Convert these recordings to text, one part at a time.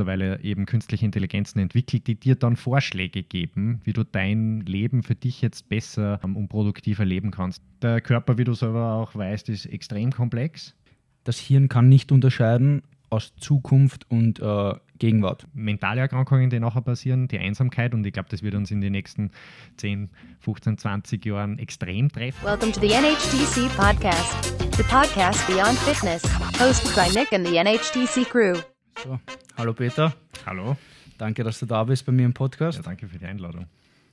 mittlerweile eben künstliche Intelligenzen entwickelt, die dir dann Vorschläge geben, wie du dein Leben für dich jetzt besser ähm, und produktiver leben kannst. Der Körper, wie du selber auch weißt, ist extrem komplex. Das Hirn kann nicht unterscheiden aus Zukunft und äh, Gegenwart. Mentale Erkrankungen, die nachher passieren, die Einsamkeit und ich glaube, das wird uns in den nächsten 10, 15, 20 Jahren extrem treffen. Welcome to the NHTC podcast, the podcast beyond fitness, hosted by Nick and the NHTC crew. So, hallo Peter, Hallo. danke, dass du da bist bei mir im Podcast. Ja, danke für die Einladung.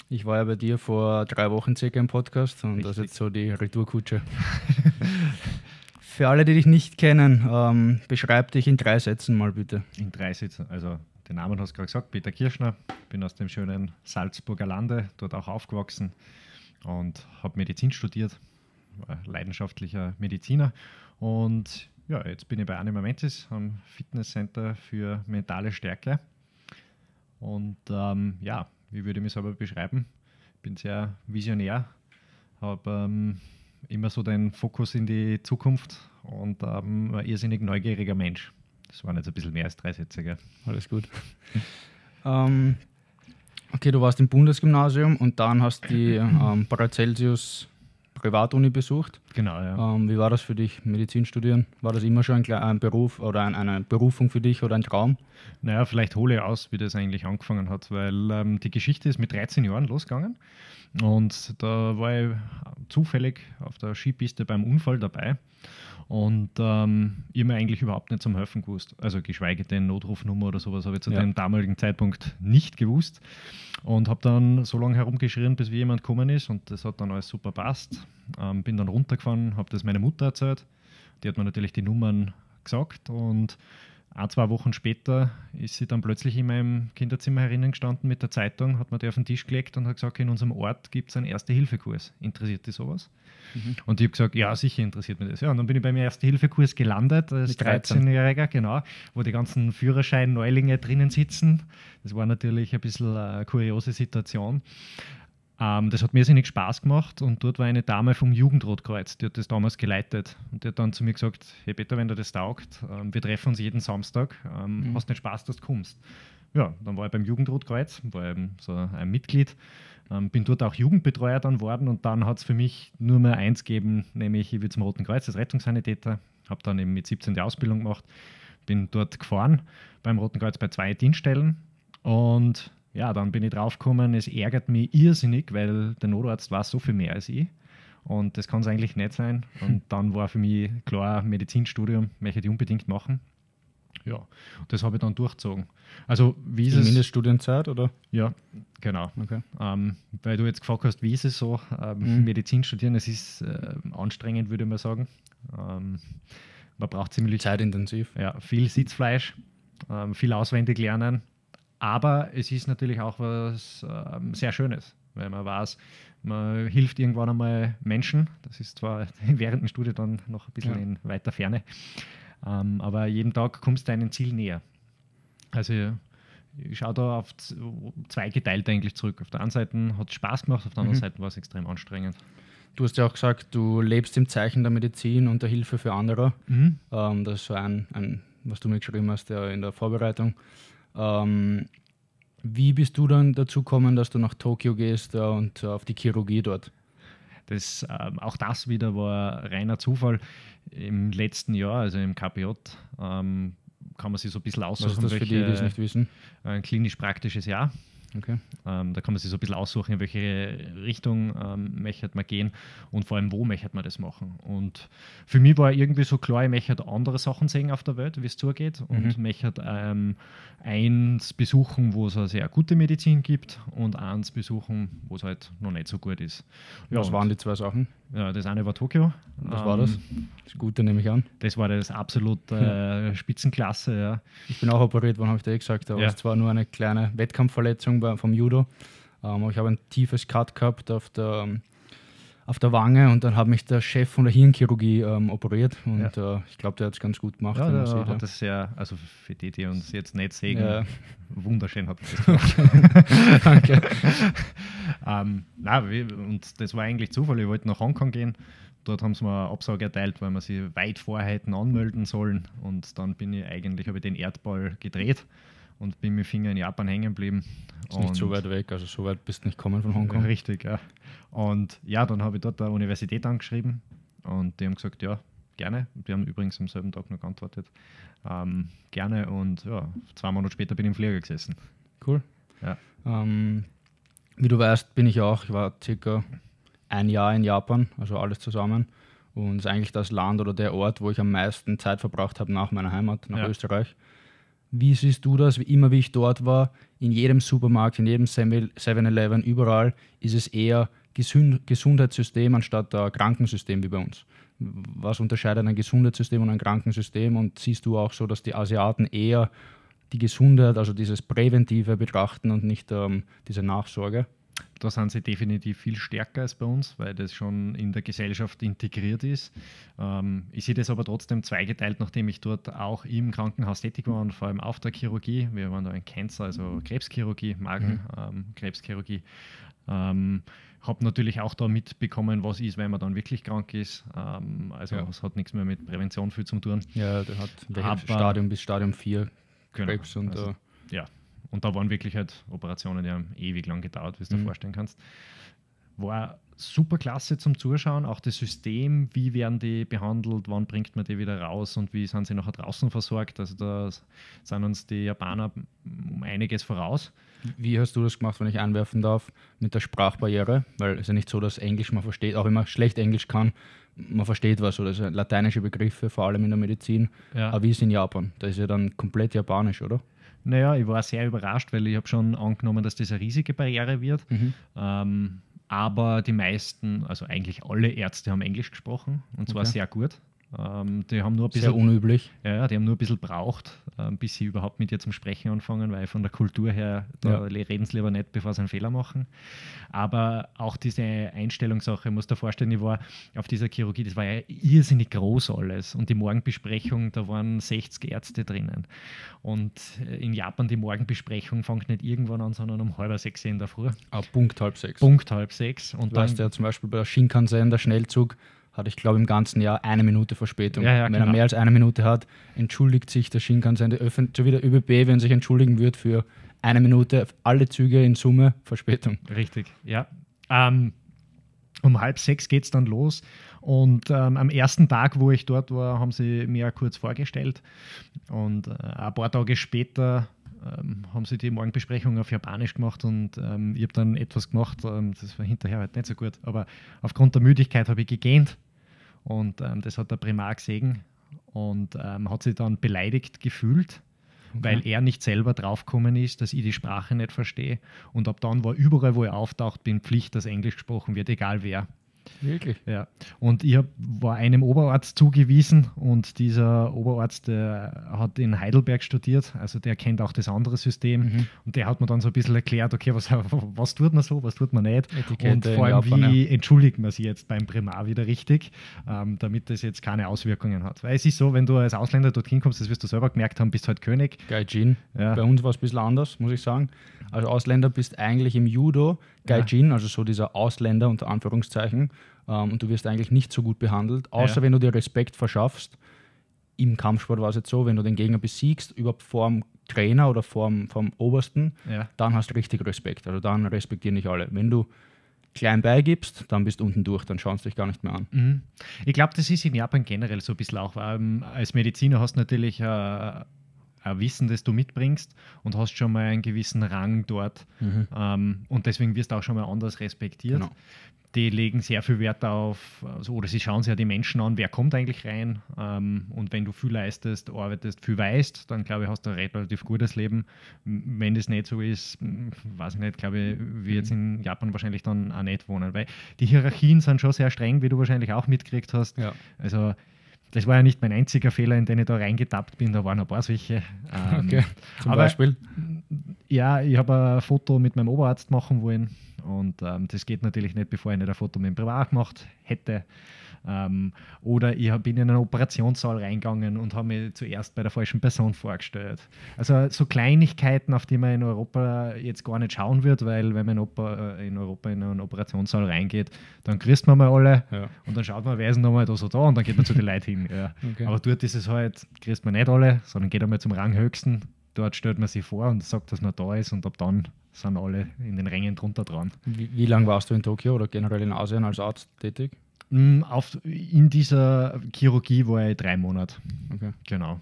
Ich war ja bei dir vor drei Wochen circa im Podcast und das ist Richtig. jetzt so die Retourkutsche. Für alle, die dich nicht kennen, ähm, beschreib dich in drei Sätzen mal bitte. In drei Sitzen, also den Namen hast du gerade gesagt, Peter Kirschner, bin aus dem schönen Salzburger Lande, dort auch aufgewachsen und habe Medizin studiert, war leidenschaftlicher Mediziner und ja, jetzt bin ich bei Anima Mentis am Fitnesscenter für mentale Stärke und ähm, ja, wie würde ich mich selber beschreiben? Bin sehr visionär, habe ähm, immer so den Fokus in die Zukunft und ähm, ein irrsinnig neugieriger Mensch. Das waren jetzt ein bisschen mehr als drei Sätze, gell? Alles gut. ähm, okay, du warst im Bundesgymnasium und dann hast die ähm, Paracelsius Privatuni besucht. Genau, ja. Ähm, wie war das für dich, Medizin studieren? War das immer schon ein, ein Beruf oder ein, eine Berufung für dich oder ein Traum? Naja, vielleicht hole ich aus, wie das eigentlich angefangen hat, weil ähm, die Geschichte ist mit 13 Jahren losgegangen und da war ich zufällig auf der Skipiste beim Unfall dabei und ähm, ich habe mir eigentlich überhaupt nicht zum Helfen gewusst. Also geschweige denn Notrufnummer oder sowas habe ich zu Ja. dem damaligen Zeitpunkt nicht gewusst und habe dann so lange herumgeschrien, bis wie jemand gekommen ist und das hat dann alles super passt. Ähm, bin dann runtergefahren, habe das meiner Mutter erzählt. Die hat mir natürlich die Nummern gesagt und ein, zwei Wochen später ist sie dann plötzlich in meinem Kinderzimmer herinnen gestanden mit der Zeitung, hat mir die auf den Tisch gelegt und hat gesagt, in unserem Ort gibt es einen Erste-Hilfe-Kurs. Interessiert dich sowas? Und ich habe gesagt, ja, sicher interessiert mich das. Ja, und dann bin ich beim Erste-Hilfe-Kurs gelandet, als Mit 13. 13-Jähriger, genau, wo die ganzen Führerschein-Neulinge drinnen sitzen. Das war natürlich ein bisschen eine kuriose Situation. Ähm, das hat mir irrsinnig Spaß gemacht und dort war eine Dame vom Jugendrotkreuz, die hat das damals geleitet und die hat dann zu mir gesagt, hey Peter, wenn dir das taugt, ähm, wir treffen uns jeden Samstag, ähm, hast nicht Spaß, dass du kommst. Ja, dann war ich beim Jugendrotkreuz, war eben so ein Mitglied, ähm, bin dort auch Jugendbetreuer dann worden und dann hat es für mich nur mehr eins gegeben, nämlich ich will zum Roten Kreuz als Rettungssanitäter, habe dann eben mit 17 die Ausbildung gemacht, bin dort gefahren beim Roten Kreuz bei zwei Dienststellen und ja, dann bin ich draufgekommen, es ärgert mich irrsinnig, weil der Notarzt war so viel mehr als ich. Und das kann es eigentlich nicht sein. Und dann war für mich klar, Medizinstudium möchte ich unbedingt machen. Ja, das habe ich dann durchgezogen. Also, wie ist Die es? Mindeststudienzeit oder? Ja, genau. Okay. Ähm, weil du jetzt gefragt hast, wie ist es so, ähm, Mhm. Medizin studieren, es ist äh, anstrengend, würde mal sagen. Ähm, man braucht ziemlich Zeitintensiv. ja, viel Sitzfleisch, ähm, viel auswendig lernen. Aber es ist natürlich auch was ähm, sehr Schönes, weil man weiß, man hilft irgendwann einmal Menschen. Das ist zwar während dem Studium dann noch ein bisschen Ja. in weiter Ferne, ähm, aber jeden Tag kommst du deinem Ziel näher. Also ich schaue da auf zwei geteilt eigentlich zurück. Auf der einen Seite hat es Spaß gemacht, auf der anderen Mhm. Seite war es extrem anstrengend. Du hast ja auch gesagt, du lebst im Zeichen der Medizin und der Hilfe für andere. Ähm, das ist so ein, ein, was du mir geschrieben hast ja, in der Vorbereitung. Ähm, wie bist du dann dazu gekommen, dass du nach Tokio gehst äh, und äh, auf die Chirurgie dort? Das, ähm, auch das wieder war reiner Zufall. Im letzten Jahr, also im KPJ, ähm, kann man sich so ein bisschen Was aussuchen, ist das für die, die es nicht wissen? ein klinisch-praktisches Jahr. Okay. Ähm, da kann man sich so ein bisschen aussuchen, in welche Richtung ähm, möchte man gehen und vor allem, wo möchte man das machen. Und für mich war irgendwie so klar, ich möchte andere Sachen sehen auf der Welt, wie es zugeht und Mhm. möchte ähm, eins besuchen, wo es eine sehr gute Medizin gibt und eins besuchen, wo es halt noch nicht so gut ist. Was und- waren die zwei Sachen? ja, das eine war Tokio. Was war Ähm, das? Das Gute nehme ich an. Das war das absolut äh, Spitzenklasse, ja. Ich bin auch operiert worden, habe ich dir eh gesagt. Aber Ja. es war nur eine kleine Wettkampfverletzung bei, vom Judo. Ähm, ich habe ein tiefes Cut gehabt auf der, ähm, auf der Wange und dann hat mich der Chef von der Hirnchirurgie ähm, operiert. Und äh, ich glaube, der hat es ganz gut gemacht. Ja, der sieht, hat ja. das sehr, also für die, die uns jetzt nicht sehen, Ja. wunderschön hat das gemacht. Danke. ähm, wir- und das war eigentlich Zufall. Ich wollte nach Hongkong gehen. Dort haben sie mir eine Absage erteilt, weil wir sie weit vorher hätten anmelden sollen. Und dann bin ich eigentlich, habe ich den Erdball gedreht und bin mit Finger in Japan hängen geblieben. Ist nicht so weit weg, also so weit bist du nicht kommen von Hongkong. Richtig, ja. Und ja, dann habe ich dort der Universität angeschrieben und die haben gesagt, ja, gerne. Die haben übrigens am selben Tag noch geantwortet. Ähm, gerne und ja, zwei Monate später bin ich im Flieger gesessen. Cool. Ja. Ähm, wie du weißt, bin ich auch, ich war circa ein Jahr in Japan, also alles zusammen. Und es ist eigentlich das Land oder der Ort, wo ich am meisten Zeit verbracht habe nach meiner Heimat, nach Ja. Österreich. Wie siehst du das? Wie immer, wie ich dort war, in jedem Supermarkt, in jedem 7-Eleven, überall ist es eher Gesund Gesundheitssystem anstatt ein Krankensystem wie bei uns. Was unterscheidet ein Gesundheitssystem und ein Krankensystem? Und siehst du auch so, dass die Asiaten eher die Gesundheit, also dieses Präventive betrachten und nicht ähm, diese Nachsorge? Da sind sie definitiv viel stärker als bei uns, weil das schon in der Gesellschaft integriert ist. Ähm, ich sehe das aber trotzdem zweigeteilt, nachdem ich dort auch im Krankenhaus tätig war und vor allem auf der Chirurgie. Wir waren da in Cancer, also Krebschirurgie, Magen-Krebschirurgie. Ähm, habe natürlich auch da mitbekommen, was ist, wenn man dann wirklich krank ist. Ähm, also Ja. es hat nichts mehr mit Prävention viel zu tun. Ja, der hat Aber- Stadium bis Stadium 4 Genau. Krebs und Also, äh, ja, und da waren wirklich halt Operationen, die haben ewig lang gedauert, wie du dir Mhm. vorstellen kannst. War super klasse zum Zuschauen, auch das System, wie werden die behandelt, wann bringt man die wieder raus und wie sind sie nachher draußen versorgt. Also da sind uns die Japaner um einiges voraus. Wie hast du das gemacht, wenn ich einwerfen darf, mit der Sprachbarriere? Weil es ist ja nicht so, dass Englisch man versteht, auch wenn man schlecht Englisch kann, man versteht was oder so lateinische Begriffe, vor allem in der Medizin. Ja. Aber wie ist in Japan? Da ist ja dann komplett japanisch, oder? Naja, ich war sehr überrascht, weil ich habe schon angenommen, dass das eine riesige Barriere wird. Ähm, aber die meisten, also eigentlich alle Ärzte haben Englisch gesprochen und zwar Okay. sehr gut. Ähm, die haben nur ein Sehr bisschen unüblich. Ja, ja, die haben nur ein bisschen braucht, ähm, bis sie überhaupt mit dir zum Sprechen anfangen, weil von der Kultur her, da reden sie lieber nicht, bevor sie einen Fehler machen. Aber auch diese Einstellungssache, muss dir vorstellen, ich war auf dieser Chirurgie, das war ja irrsinnig groß alles. Und die Morgenbesprechung, da waren 60 Ärzte drinnen. Und äh, in Japan, die Morgenbesprechung fängt nicht irgendwann an, sondern um halb sechs in der Früh. Ah, Punkt halb sechs. Punkt halb sechs. Und Du weißt ja zum Beispiel bei der Shinkansen, der Schnellzug, hatte ich glaube im ganzen Jahr eine Minute Verspätung. Ja, ja, wenn genau. er mehr als eine Minute hat, entschuldigt sich der Shinkansen, der Öffn so wie der ÖBB, wenn sich entschuldigen wird für eine Minute, alle Züge in Summe Verspätung. Richtig, ja. Ähm, um halb sechs geht es dann los. Und ähm, am ersten Tag, wo ich dort war, haben sie mir kurz vorgestellt. Und äh, ein paar Tage später ähm, haben sie die Morgenbesprechung auf Japanisch gemacht und ähm, ich habe dann etwas gemacht, ähm, das war hinterher halt nicht so gut. Aber aufgrund der Müdigkeit habe ich gegähnt und ähm, das hat der Primar gesehen und ähm, hat sich dann beleidigt gefühlt weil er nicht selber draufgekommen ist, dass ich die Sprache nicht verstehe. Und ab dann war überall, wo er auftaucht, bin Pflicht, dass Englisch gesprochen wird, egal wer. Wirklich? Ja. Und ich hab, war einem Oberarzt zugewiesen und dieser Oberarzt der hat in Heidelberg studiert, also der kennt auch das andere System Mhm. und der hat mir dann so ein bisschen erklärt, okay, was, was tut man so, was tut man nicht Etikette und vor allem, Japan, wie entschuldigt man sich jetzt beim Primar wieder richtig, ähm, damit das jetzt keine Auswirkungen hat. Weil es ist so, wenn du als Ausländer dorthin kommst, das wirst du selber gemerkt haben, bist halt König. Gaijin. Ja. Bei uns war es ein bisschen anders, muss ich sagen. Als Ausländer bist eigentlich im Judo Gaijin, also so dieser Ausländer unter Anführungszeichen, ähm, und du wirst eigentlich nicht so gut behandelt, außer Ja. wenn du dir Respekt verschaffst. Im Kampfsport war es jetzt so, wenn du den Gegner besiegst, überhaupt vorm Trainer oder vorm, vom Obersten, Ja. dann hast du richtig Respekt. Also dann respektieren dich alle. Wenn du klein beigibst, dann bist du unten durch, dann schauen sie dich gar nicht mehr an. Mhm. Ich glaube, das ist in Japan generell so ein bisschen auch. Ähm, als Mediziner hast du natürlich äh, Wissen, das du mitbringst und hast schon mal einen gewissen Rang dort. Ähm, und deswegen wirst du auch schon mal anders respektiert. Genau. Die legen sehr viel Wert auf, also, oder sie schauen sich ja die Menschen an, wer kommt eigentlich rein. Ähm, und wenn du viel leistest, arbeitest, viel weißt, dann glaube ich, hast du ein relativ gutes Leben. Wenn das nicht so ist, weiß ich nicht, glaube ich, wir jetzt in Japan wahrscheinlich dann auch nicht wohnen. Weil die Hierarchien sind schon sehr streng, wie du wahrscheinlich auch mitgekriegt hast. Ja. Also das war ja nicht mein einziger Fehler, in den ich da reingetappt bin, da waren ein paar solche. Ähm, Okay. Zum aber- Beispiel. Ja, ich habe ein Foto mit meinem Oberarzt machen wollen und ähm, das geht natürlich nicht, bevor ich nicht ein Foto mit dem Privat gemacht hätte. Ähm, oder ich bin in einen Operationssaal reingegangen und habe mich zuerst bei der falschen Person vorgestellt. Also so Kleinigkeiten, auf die man in Europa jetzt gar nicht schauen wird, weil wenn man in, Opa, äh, in Europa in einen Operationssaal reingeht, dann grüßt man mal alle Ja. und dann schaut man, wer ist denn nochmal da so da und dann geht man zu den Leuten hin. Ja. Okay. Aber dort ist es halt, grüßt man nicht alle, sondern geht einmal zum Ranghöchsten, dort stellt man sich vor und sagt, dass man da ist und ab dann sind alle in den Rängen drunter dran. Wie, wie lange warst du in Tokio oder generell in Asien als Arzt tätig? Mm, auf, in dieser Chirurgie war ich drei Monate. Okay. Genau.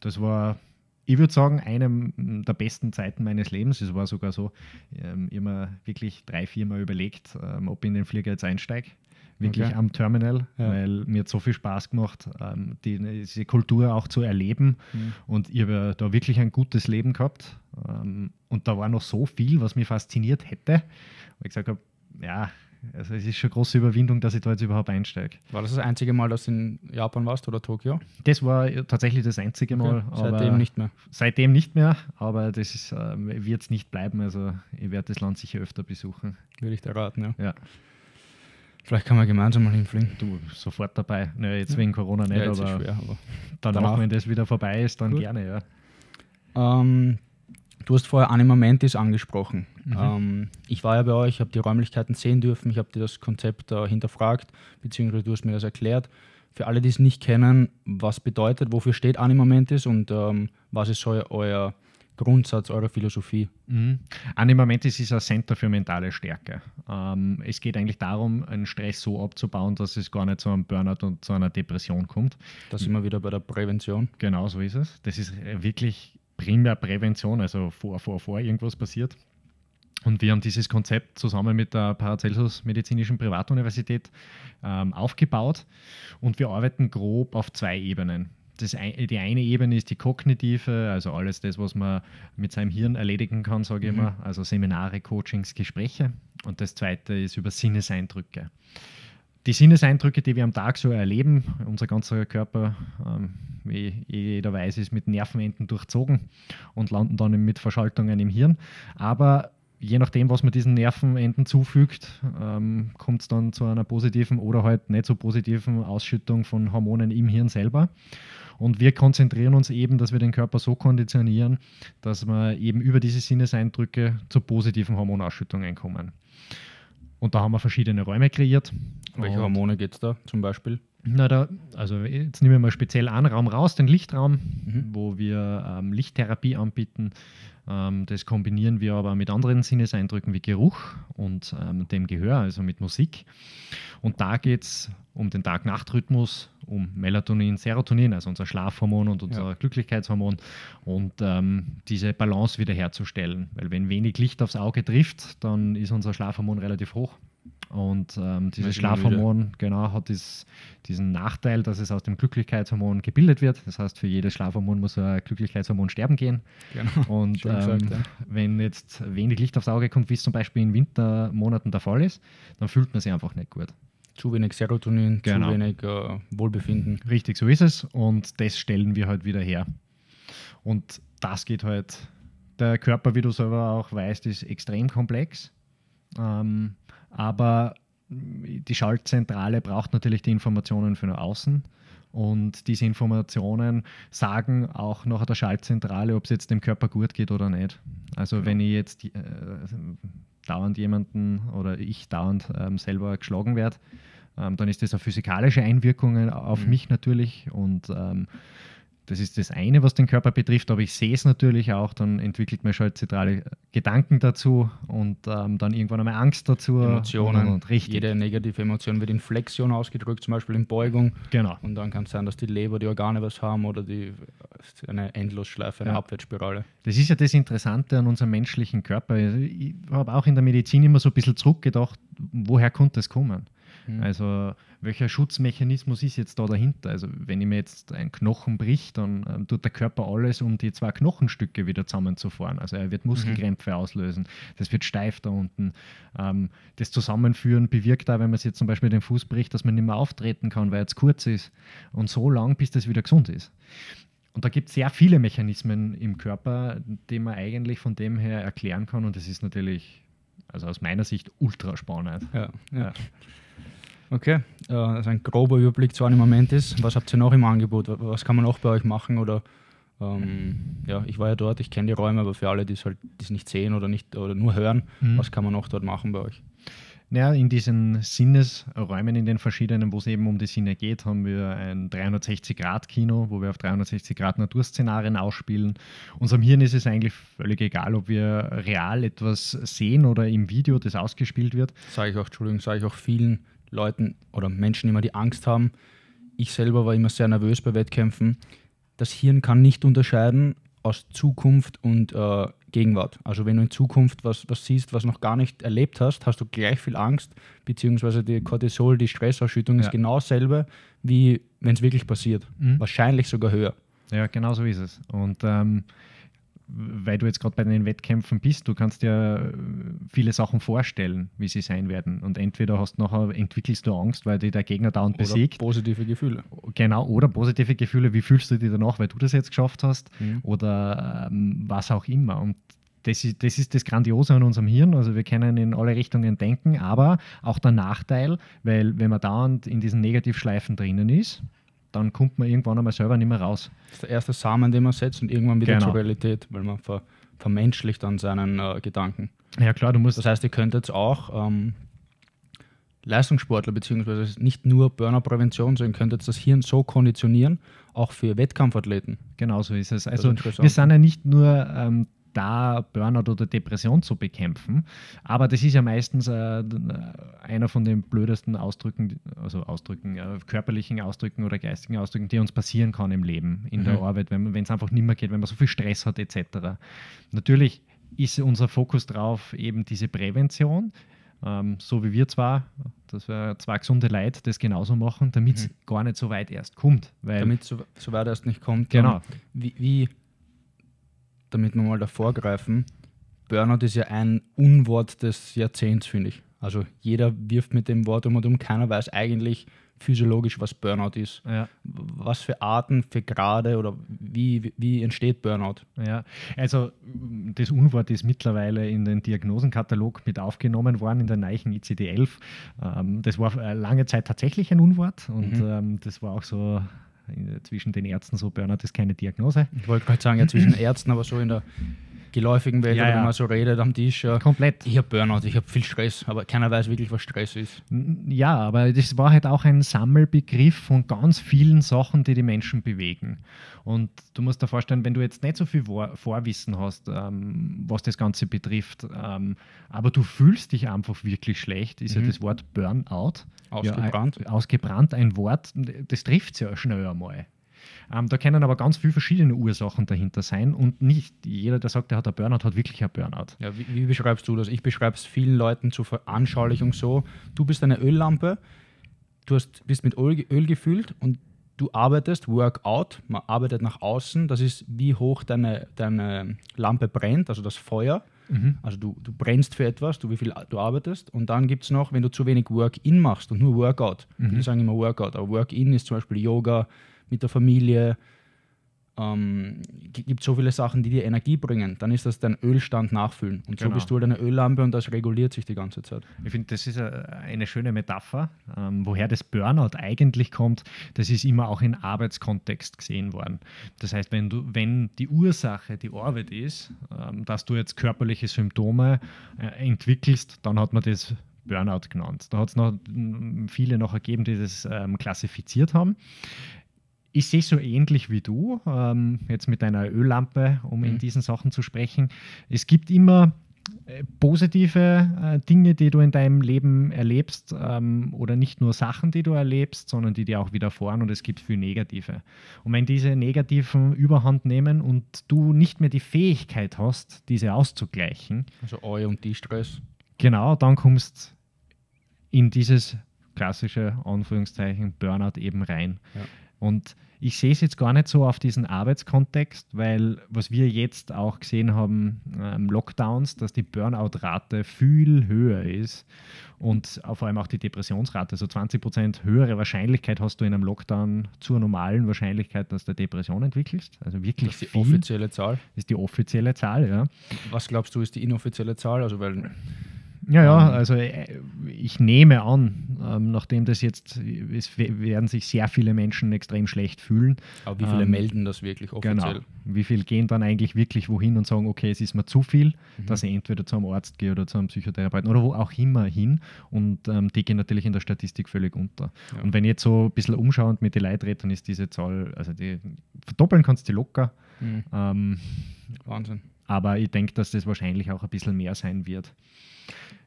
Das war, ich würde sagen, eine der besten Zeiten meines Lebens. Es war sogar so, ähm, immer wirklich drei, vier Mal überlegt, ähm, ob ich in den Flieger jetzt einsteige wirklich okay. am Terminal, ja. weil mir hat so viel Spaß gemacht, ähm, die, diese Kultur auch zu erleben. Mhm. Und ich habe da wirklich ein gutes Leben gehabt. Ähm, und da war noch so viel, was mich fasziniert hätte. Wo ich gesagt habe, ja, also es ist schon eine große Überwindung, dass ich da jetzt überhaupt einsteige. War das das einzige Mal, dass du in Japan warst oder Tokio? Das war tatsächlich das einzige Mal. Okay. Seitdem nicht mehr? Seitdem nicht mehr, aber das äh, wird es nicht bleiben. Also ich werde das Land sicher öfter besuchen. Würde ich dir raten, ja. ja. Vielleicht kann man gemeinsam mal hinfliegen. Du, sofort dabei. Naja, jetzt wegen Corona nicht, ja, aber, schwer, aber, danach, danach, wenn das wieder vorbei ist, dann Gut. gerne, ja. Ähm, du hast vorher Anima Mentis angesprochen. Mhm. Ähm, ich war ja bei euch, habe die Räumlichkeiten sehen dürfen, ich habe dir das Konzept äh, hinterfragt, beziehungsweise du hast mir das erklärt. Für alle, die es nicht kennen, was bedeutet, wofür steht Anima Mentis und ähm, was ist so euer Grundsatz eurer Philosophie? Mhm. Anima Mentis ist ein Center für mentale Stärke. Ähm, es geht eigentlich darum, einen Stress so abzubauen, dass es gar nicht zu einem Burnout und zu einer Depression kommt. Da sind wir wieder bei der Prävention. Genau so ist es. Das ist wirklich primär Prävention, also vor, vor, vor irgendwas passiert. Und wir haben dieses Konzept zusammen mit der Paracelsus Medizinischen Privatuniversität ähm, aufgebaut und wir arbeiten grob auf zwei Ebenen das, die eine Ebene ist die kognitive, also alles das, was man mit seinem Hirn erledigen kann, sage ich mhm. immer, also Seminare, Coachings, Gespräche. Und das zweite ist über Sinneseindrücke. Die Sinneseindrücke, die wir am Tag so erleben, unser ganzer Körper, ähm, wie jeder weiß, ist mit Nervenenden durchzogen und landen dann mit Verschaltungen im Hirn. Aber je nachdem, was man diesen Nervenenden zufügt, ähm, kommt es dann zu einer positiven oder halt nicht so positiven Ausschüttung von Hormonen im Hirn selber. Und wir konzentrieren uns eben, dass wir den Körper so konditionieren, dass wir eben über diese Sinneseindrücke zur positiven Hormonausschüttung kommen. Und da haben wir verschiedene Räume kreiert. Welche Hormone geht es da zum Beispiel? Na, da, also jetzt nehmen wir mal speziell einen Raum raus, den Lichtraum, mhm. wo wir ähm, Lichttherapie anbieten. Ähm, das kombinieren wir aber mit anderen Sinneseindrücken wie Geruch und ähm, dem Gehör, also mit Musik. Und da geht es um den Tag-Nacht-Rhythmus, um Melatonin, Serotonin, also unser Schlafhormon und unser ja. Glücklichkeitshormon, und ähm, diese Balance wiederherzustellen. Weil wenn wenig Licht aufs Auge trifft, dann ist unser Schlafhormon relativ hoch. Und ähm, dieses Schlafhormon genau, hat dies, diesen Nachteil, dass es aus dem Glücklichkeitshormon gebildet wird. Das heißt, für jedes Schlafhormon muss ein Glücklichkeitshormon sterben gehen. Genau. Und ähm, gesagt, ja. wenn jetzt wenig Licht aufs Auge kommt, wie es zum Beispiel in Wintermonaten der Fall ist, dann fühlt man sich einfach nicht gut. Zu wenig Serotonin, genau. zu wenig äh, Wohlbefinden. Richtig, so ist es. Und das stellen wir halt wieder her. Und das geht halt. Der Körper, wie du selber auch weißt, ist extrem komplex. Ähm, aber die Schaltzentrale braucht natürlich die Informationen für nach außen. Und diese Informationen sagen auch nach der Schaltzentrale, ob es jetzt dem Körper gut geht oder nicht. Also wenn ich jetzt äh, dauernd jemanden oder ich dauernd ähm, selber geschlagen werde, ähm, dann ist das eine physikalische Einwirkung auf mhm. mich natürlich. Und ähm, das ist das eine, was den Körper betrifft, aber ich sehe es natürlich auch, dann entwickelt man schon zentrale Gedanken dazu und ähm, dann irgendwann einmal Angst dazu. Emotionen. Und, und, richtig. Jede negative Emotion wird in Flexion ausgedrückt, zum Beispiel in Beugung. Genau. Und dann kann es sein, dass die Leber, die Organe was haben oder die, eine Endlosschleife, eine ja. Abwärtsspirale. Das ist ja das Interessante an unserem menschlichen Körper. Ich habe auch in der Medizin immer so ein bisschen zurückgedacht, woher konnte das kommen? Mhm. Also welcher Schutzmechanismus ist jetzt da dahinter? Also wenn ich mir jetzt ein Knochen bricht, dann ähm, tut der Körper alles, um die zwei Knochenstücke wieder zusammenzufahren. Also er wird Muskelkrämpfe mhm. auslösen, das wird steif da unten. Ähm, das Zusammenführen bewirkt auch, wenn man sich jetzt zum Beispiel den Fuß bricht, dass man nicht mehr auftreten kann, weil es kurz ist und so lang, bis das wieder gesund ist. Und da gibt es sehr viele Mechanismen im Körper, die man eigentlich von dem her erklären kann und das ist natürlich, also aus meiner Sicht, ultra spannend. Ja, ja. ja. Okay, also ein grober Überblick zu einem Moment ist. Was habt ihr noch im Angebot? Was kann man auch bei euch machen? Oder ähm, ja, ich war ja dort, ich kenne die Räume, aber für alle, die es halt die's nicht sehen oder nicht oder nur hören, mhm. was kann man noch dort machen bei euch? Ja, in diesen Sinnesräumen, in den verschiedenen, wo es eben um die Sinne geht, haben wir ein 360-Grad-Kino, wo wir auf 360 Grad Naturszenarien ausspielen. Unserem Hirn ist es eigentlich völlig egal, ob wir real etwas sehen oder im Video, das ausgespielt wird. Sage ich auch, Entschuldigung, sage ich auch vielen Leuten oder Menschen immer, die Angst haben. Ich selber war immer sehr nervös bei Wettkämpfen. Das Hirn kann nicht unterscheiden aus Zukunft und äh, Gegenwart. Also wenn du in Zukunft was, was siehst, was noch gar nicht erlebt hast, hast du gleich viel Angst, beziehungsweise die Cortisol, die Stressausschüttung ja. ist genau dasselbe, wie wenn es wirklich passiert. Mhm. Wahrscheinlich sogar höher. Ja, genau so ist es. Und ähm, weil du jetzt gerade bei den Wettkämpfen bist, du kannst dir viele Sachen vorstellen, wie sie sein werden. Und entweder hast nachher entwickelst du Angst, weil dich der Gegner dauernd oder besiegt. Positive Gefühle. Genau, oder positive Gefühle, wie fühlst du dich danach, weil du das jetzt geschafft hast? Mhm. Oder ähm, was auch immer. Und das ist, das ist das Grandiose an unserem Hirn. Also wir können in alle Richtungen denken, aber auch der Nachteil, weil wenn man dauernd in diesen Negativschleifen drinnen ist, dann kommt man irgendwann einmal selber nicht mehr raus. Das ist der erste Samen, den man setzt und irgendwann wieder genau. zur Realität, weil man ver vermenschlicht dann seinen äh, Gedanken. Ja klar, du musst. Das heißt, ihr könnt jetzt auch ähm, Leistungssportler, beziehungsweise nicht nur Burnout-Prävention, sondern könnt jetzt das Hirn so konditionieren, auch für Wettkampfathleten. Genau so ist es. Also wir sind ja nicht nur ähm, da Burnout oder Depression zu bekämpfen. Aber das ist ja meistens äh, einer von den blödesten Ausdrücken, also Ausdrücken, äh, körperlichen Ausdrücken oder geistigen Ausdrücken, die uns passieren kann im Leben, in mhm. der Arbeit, wenn es einfach nicht mehr geht, wenn man so viel Stress hat etc. Natürlich ist unser Fokus drauf eben diese Prävention. Ähm, so wie wir zwar, dass wir zwei gesunde Leute das genauso machen, damit es mhm. gar nicht so weit erst kommt. damit es so, so, weit erst nicht kommt. Genau. Wie, wie damit wir mal davor greifen, Burnout ist ja ein Unwort des Jahrzehnts, finde ich. Also jeder wirft mit dem Wort um und um, keiner weiß eigentlich physiologisch, was Burnout ist. Ja. Was für Arten, für Grade oder wie, wie entsteht Burnout? Ja, also das Unwort ist mittlerweile in den Diagnosenkatalog mit aufgenommen worden, in der neuen ICD-11. Ähm, das war lange Zeit tatsächlich ein Unwort und mhm. ähm, das war auch so zwischen den Ärzten so, Burnout ist keine Diagnose. Ich wollte gerade sagen, ja, zwischen Ärzten, aber so in der geläufigen Welt, ja, ja. wenn man so redet am Tisch. Ja, Komplett. Ich habe Burnout, ich habe viel Stress, aber keiner weiß wirklich, was Stress ist. Ja, aber das war halt auch ein Sammelbegriff von ganz vielen Sachen, die die Menschen bewegen. Und du musst dir vorstellen, wenn du jetzt nicht so viel Vorwissen hast, ähm, was das Ganze betrifft, ähm, aber du fühlst dich einfach wirklich schlecht, ist mhm. ja das Wort Burnout. Ausgebrannt. Ja, ausgebrannt, ein Wort, das trifft es ja schnell einmal. Ähm, da können aber ganz viele verschiedene Ursachen dahinter sein und nicht jeder, der sagt, er hat ein Burnout, hat wirklich ein Burnout. Ja, wie, wie beschreibst du das? Ich beschreibe es vielen Leuten zur Veranschaulichung so: Du bist eine Öllampe, du hast, bist mit Öl, Öl gefüllt und du arbeitest, Workout, man arbeitet nach außen, das ist wie hoch deine, deine Lampe brennt, also das Feuer. Mhm. Also du, du brennst für etwas, du wie viel du arbeitest und dann gibt es noch, wenn du zu wenig Work-in machst und nur Workout. Mhm. Wir sagen immer Workout, aber Work-in ist zum Beispiel Yoga, mit der Familie. Ähm, gibt so viele Sachen, die dir Energie bringen, dann ist das dein Ölstand nachfüllen. Und genau. so bist du halt eine Öllampe und das reguliert sich die ganze Zeit. Ich finde, das ist eine schöne Metapher. Ähm, woher das Burnout eigentlich kommt, das ist immer auch in Arbeitskontext gesehen worden. Das heißt, wenn, du, wenn die Ursache die Arbeit ist, ähm, dass du jetzt körperliche Symptome äh, entwickelst, dann hat man das Burnout genannt. Da hat es noch viele noch ergeben, die das ähm, klassifiziert haben ich sehe so ähnlich wie du, ähm, jetzt mit einer Öllampe, um mhm. in diesen Sachen zu sprechen. Es gibt immer äh, positive äh, Dinge, die du in deinem Leben erlebst ähm, oder nicht nur Sachen, die du erlebst, sondern die dir auch widerfahren und es gibt viel negative. Und wenn diese negativen Überhand nehmen und du nicht mehr die Fähigkeit hast, diese auszugleichen, also Eu und die Stress, genau, dann kommst in dieses klassische Anführungszeichen Burnout eben rein. Ja. Und ich sehe es jetzt gar nicht so auf diesen Arbeitskontext, weil was wir jetzt auch gesehen haben, ähm, Lockdowns, dass die Burnout-Rate viel höher ist und vor allem auch die Depressionsrate, so 20 Prozent höhere Wahrscheinlichkeit hast du in einem Lockdown zur normalen Wahrscheinlichkeit, dass du Depression entwickelst. Also wirklich das ist die offizielle Zahl. Ist die offizielle Zahl, ja. Was glaubst du, ist die inoffizielle Zahl? Also weil Ja, ja, also äh, ich nehme an, ähm, nachdem das jetzt, es werden sich sehr viele Menschen extrem schlecht fühlen. Aber wie viele ähm, melden das wirklich offiziell? Genau. Wie viele gehen dann eigentlich wirklich wohin und sagen, okay, es ist mir zu viel, mhm. dass ich entweder zu einem Arzt gehe oder zu einem Psychotherapeuten oder wo auch immer hin. Und ähm, die gehen natürlich in der Statistik völlig unter. Ja. Und wenn ich jetzt so ein bisschen umschauend mit den Leuten rede, dann ist diese Zahl, also die verdoppeln kannst du locker. Mhm. Ähm, Wahnsinn. Aber ich denke, dass das wahrscheinlich auch ein bisschen mehr sein wird.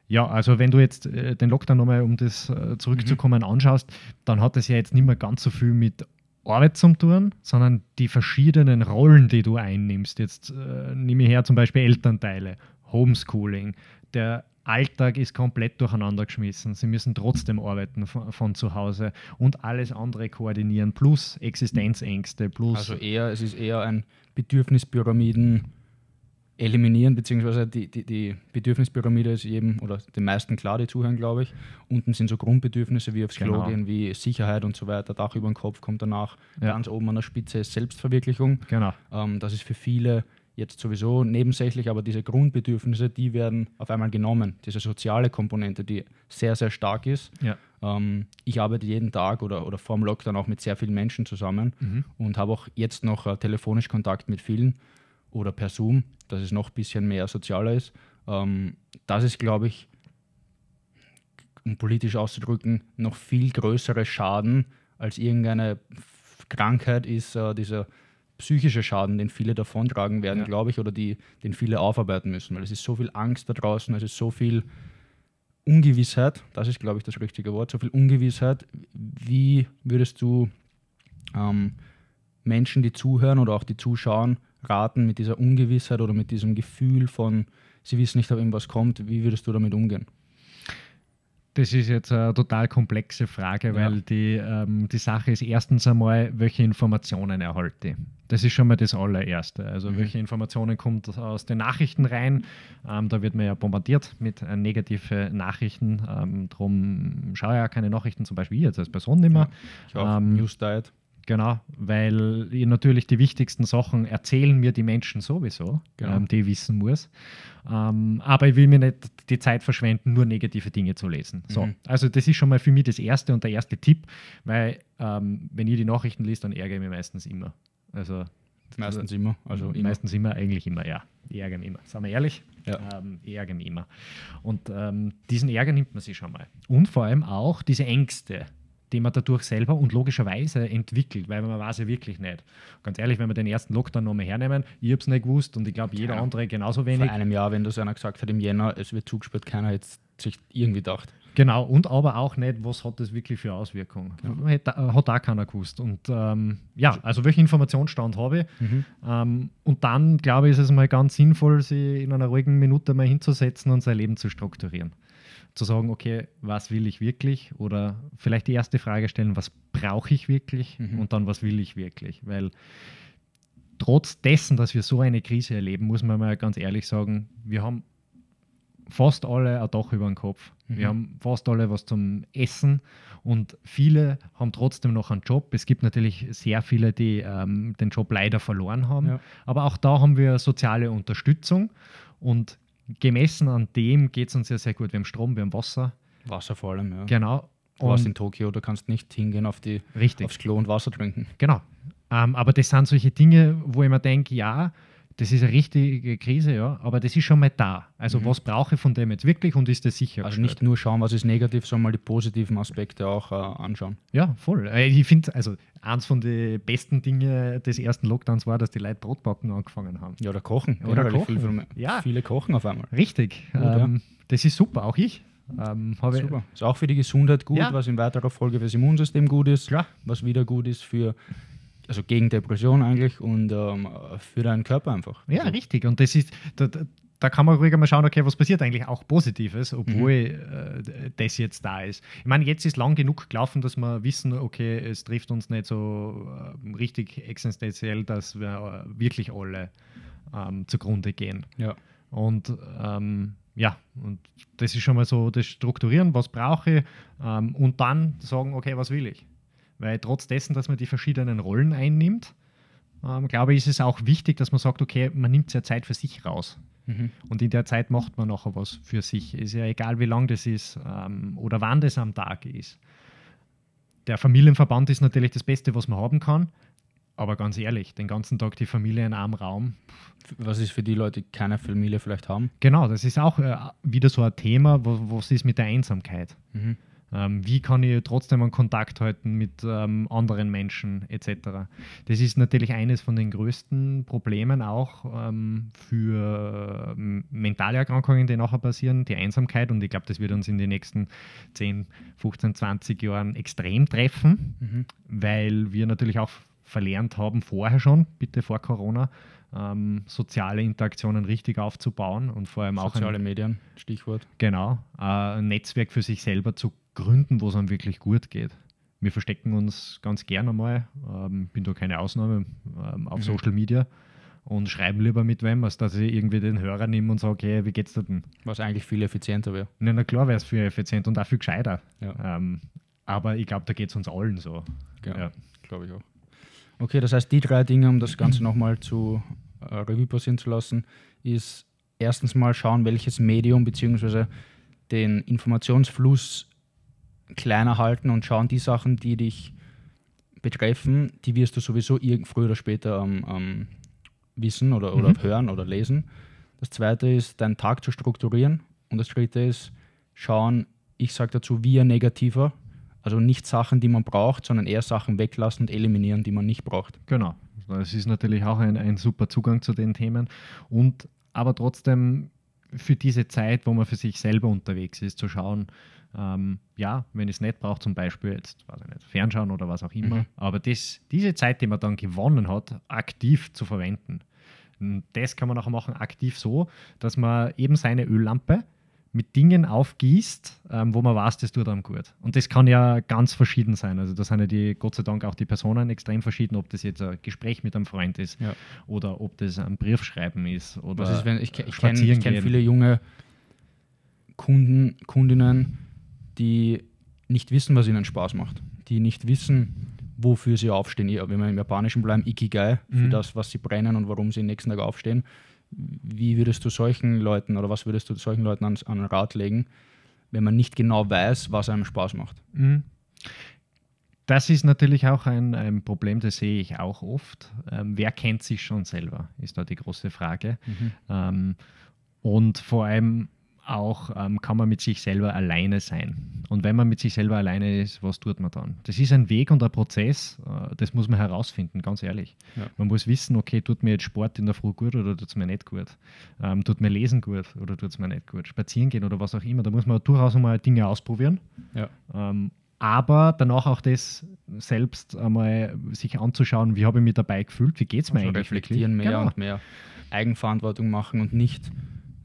Ja, also wenn du jetzt äh, den Lockdown nochmal, um das äh, zurückzukommen, mhm. anschaust, dann hat es ja jetzt nicht mehr ganz so viel mit Arbeit zu tun, sondern die verschiedenen Rollen, die du einnimmst. Jetzt äh, nehme ich her zum Beispiel Elternteile, Homeschooling. Der Alltag ist komplett durcheinander geschmissen. Sie müssen trotzdem arbeiten von, von, zu Hause und alles andere koordinieren, plus Existenzängste, plus. Also eher, es ist eher ein Bedürfnispyramiden eliminieren, beziehungsweise die, die, die Bedürfnispyramide ist jedem oder den meisten klar, die zuhören, glaube ich. Unten sind so Grundbedürfnisse wie aufs Klo genau. gehen, wie Sicherheit und so weiter, Dach über den Kopf kommt danach. Ja. Ganz oben an der Spitze ist Selbstverwirklichung. Genau. Ähm, das ist für viele jetzt sowieso nebensächlich, aber diese Grundbedürfnisse, die werden auf einmal genommen. Diese soziale Komponente, die sehr, sehr stark ist. Ja. Ähm, ich arbeite jeden Tag oder, oder vor dem Lockdown auch mit sehr vielen Menschen zusammen mhm. und habe auch jetzt noch äh, telefonisch Kontakt mit vielen oder per Zoom, dass es noch ein bisschen mehr sozialer ist. Ähm, das ist, glaube ich, um politisch auszudrücken, noch viel größere Schaden als irgendeine Krankheit ist äh, dieser psychische Schaden, den viele davontragen werden, ja. glaube ich, oder die, den viele aufarbeiten müssen, weil es ist so viel Angst da draußen, es ist so viel Ungewissheit, das ist, glaube ich, das richtige Wort, so viel Ungewissheit. Wie würdest du ähm, Menschen, die zuhören oder auch die zuschauen, raten mit dieser Ungewissheit oder mit diesem Gefühl von, sie wissen nicht, ob irgendwas kommt, wie würdest du damit umgehen? Das ist jetzt eine total komplexe Frage, weil ja. die, ähm, die Sache ist erstens einmal, welche Informationen erhalte ich. Das ist schon mal das allererste. Also mhm. welche Informationen kommen aus den Nachrichten rein. Ähm, da wird man ja bombardiert mit äh, negativen Nachrichten. Ähm, Darum schaue ich ja keine Nachrichten, zum Beispiel ich jetzt als Person nicht mehr. Ja, ich auch. Ähm, News Diet. Genau, weil natürlich die wichtigsten Sachen erzählen mir die Menschen sowieso, genau. ähm, die ich wissen muss. Ähm, aber ich will mir nicht die Zeit verschwenden, nur negative Dinge zu lesen. So, mhm. also das ist schon mal für mich das erste und der erste Tipp, weil ähm, wenn ich die Nachrichten lese, dann ärgere ich mich meistens immer. Also meistens immer. Also immer. meistens immer, eigentlich immer, ja. Ich ärgere mich immer. Sagen wir ehrlich, ja. ähm, ich ärgere mich immer. Und ähm, diesen Ärger nimmt man sich schon mal. Und vor allem auch diese Ängste die man dadurch selber und logischerweise entwickelt, weil man weiß ja wirklich nicht. Ganz ehrlich, wenn wir den ersten Lockdown nochmal hernehmen, ich habe es nicht gewusst und ich glaube, jeder ja. andere genauso wenig. Vor einem Jahr, wenn das einer gesagt hat im Jänner, es wird zugesperrt, keiner hätte sich irgendwie gedacht. Genau, und aber auch nicht, was hat das wirklich für Auswirkungen. Ja. Hat, hat auch keiner gewusst. Und ähm, ja, also welchen Informationsstand habe ich? Mhm. Ähm, und dann, glaube ich, ist es mal ganz sinnvoll, sich in einer ruhigen Minute mal hinzusetzen und sein Leben zu strukturieren zu sagen, okay, was will ich wirklich? Oder vielleicht die erste Frage stellen, was brauche ich wirklich? Mhm. Und dann, was will ich wirklich? Weil trotz dessen, dass wir so eine Krise erleben, muss man mal ganz ehrlich sagen, wir haben fast alle ein Dach über den Kopf. Mhm. Wir haben fast alle was zum Essen und viele haben trotzdem noch einen Job. Es gibt natürlich sehr viele, die ähm, den Job leider verloren haben. Ja. Aber auch da haben wir soziale Unterstützung und gemessen an dem geht es uns ja sehr gut. Wir haben Strom, wir haben Wasser. Wasser vor allem, ja. Genau. Du warst in Tokio, du kannst nicht hingehen auf die, richtig. aufs Klo und Wasser trinken. Genau. Ähm, aber das sind solche Dinge, wo ich mir denke, ja, das ist eine richtige Krise, ja, aber das ist schon mal da. Also mhm. was brauche ich von dem jetzt wirklich und ist das sicher? Also nicht nur schauen, was ist negativ, sondern mal die positiven Aspekte auch äh, anschauen. Ja, voll. Äh, ich finde, also eins von den besten Dingen des ersten Lockdowns war, dass die Leute Brotbacken angefangen haben. Ja, oder kochen. Oder kochen. Viele, ja. viele kochen auf einmal. Richtig. Gut, ähm, ja. Das ist super, auch ich. Ähm, Super. Ist auch für die Gesundheit gut, ja. was in weiterer Folge für das Immunsystem gut ist, Klar. was wieder gut ist für also gegen Depression eigentlich und ähm, für deinen Körper einfach. Ja, also. richtig. Und das ist, da, da kann man ruhiger mal schauen, okay, was passiert eigentlich auch Positives, obwohl mhm. äh, das jetzt da ist. Ich meine, jetzt ist lang genug gelaufen, dass wir wissen, okay, es trifft uns nicht so äh, richtig existenziell, dass wir äh, wirklich alle ähm, zugrunde gehen. Ja. Und ähm, ja, und das ist schon mal so das Strukturieren, was brauche ich ähm, und dann sagen, okay, was will ich? Weil trotz dessen, dass man die verschiedenen Rollen einnimmt, ähm, glaube ich, ist es auch wichtig, dass man sagt, okay, man nimmt ja Zeit für sich raus. Mhm. Und in der Zeit macht man nachher was für sich. Ist ja egal, wie lang das ist ähm, oder wann das am Tag ist. Der Familienverband ist natürlich das Beste, was man haben kann. Aber ganz ehrlich, den ganzen Tag die Familie in einem Raum. Was ist für die Leute, die keine Familie vielleicht haben? Genau, das ist auch äh, wieder so ein Thema, was ist mit der Einsamkeit. Mhm. Ähm, wie kann ich trotzdem einen Kontakt halten mit ähm, anderen Menschen etc. Das ist natürlich eines von den größten Problemen auch ähm, für ähm, mentale Erkrankungen, die nachher passieren, die Einsamkeit. Und ich glaube, das wird uns in den nächsten 10, 15, 20 Jahren extrem treffen, mhm. weil wir natürlich auch verlernt haben, vorher schon, bitte vor Corona, ähm, soziale Interaktionen richtig aufzubauen und vor allem auch soziale Medien, Stichwort. Genau, äh, ein Netzwerk für sich selber zu Gründen, wo es einem wirklich gut geht. Wir verstecken uns ganz gerne einmal, ähm, bin da keine Ausnahme, ähm, auf mhm. Social Media und schreiben lieber mit wem, als dass ich irgendwie den Hörer nehme und sage, hey, wie geht's dir denn? Was eigentlich viel effizienter wäre. Na, na klar wäre es viel effizienter und auch viel gescheiter. Ja. Ähm, aber ich glaube, da geht es uns allen so. Ja, ja. glaube ich auch. Okay, das heißt, die drei Dinge, um das Ganze nochmal zu äh, Revue passieren zu lassen, ist erstens mal schauen, welches Medium bzw. den Informationsfluss kleiner halten und schauen, die Sachen, die dich betreffen, die wirst du sowieso früher oder später ähm, ähm, wissen oder, oder mhm. hören oder lesen. Das zweite ist, deinen Tag zu strukturieren. Und das dritte ist, schauen, ich sage dazu, ein negativer. Also nicht Sachen, die man braucht, sondern eher Sachen weglassen und eliminieren, die man nicht braucht. Genau. Das ist natürlich auch ein, ein super Zugang zu den Themen. Und aber trotzdem für diese Zeit, wo man für sich selber unterwegs ist, zu schauen, ähm, ja, wenn ich es nicht brauche, zum Beispiel jetzt, weiß ich nicht, Fernschauen oder was auch immer, mhm. aber das, diese Zeit, die man dann gewonnen hat, aktiv zu verwenden. Das kann man auch machen aktiv so, dass man eben seine Öllampe mit Dingen aufgießt, ähm, wo man weiß, das tut einem gut. Und das kann ja ganz verschieden sein. Also da sind ja die, Gott sei Dank auch die Personen extrem verschieden, ob das jetzt ein Gespräch mit einem Freund ist ja. oder ob das ein Briefschreiben ist oder Was ist, wenn, ich, ich kenne kenn viele junge Kunden, Kundinnen, die nicht wissen, was ihnen Spaß macht, die nicht wissen, wofür sie aufstehen. Wenn wir im Japanischen bleiben, Ikigai, für mhm. das, was sie brennen und warum sie den nächsten Tag aufstehen. Wie würdest du solchen Leuten oder was würdest du solchen Leuten an, an Rat legen, wenn man nicht genau weiß, was einem Spaß macht? Mhm. Das ist natürlich auch ein, ein, Problem, das sehe ich auch oft. Ähm, wer kennt sich schon selber, ist da die große Frage. Mhm. Ähm, und vor allem auch ähm, kann man mit sich selber alleine sein. Und wenn man mit sich selber alleine ist, was tut man dann? Das ist ein Weg und ein Prozess, äh, das muss man herausfinden, ganz ehrlich. Ja. Man muss wissen, okay, tut mir jetzt Sport in der Früh gut oder tut es mir nicht gut? Ähm, tut mir Lesen gut oder tut es mir nicht gut? Spazieren gehen oder was auch immer, da muss man durchaus einmal Dinge ausprobieren. Ja. Ähm, aber danach auch das selbst einmal sich anzuschauen, wie habe ich mich dabei gefühlt, wie geht es mir also eigentlich? Reflektieren wirklich? mehr genau. und mehr Eigenverantwortung machen und nicht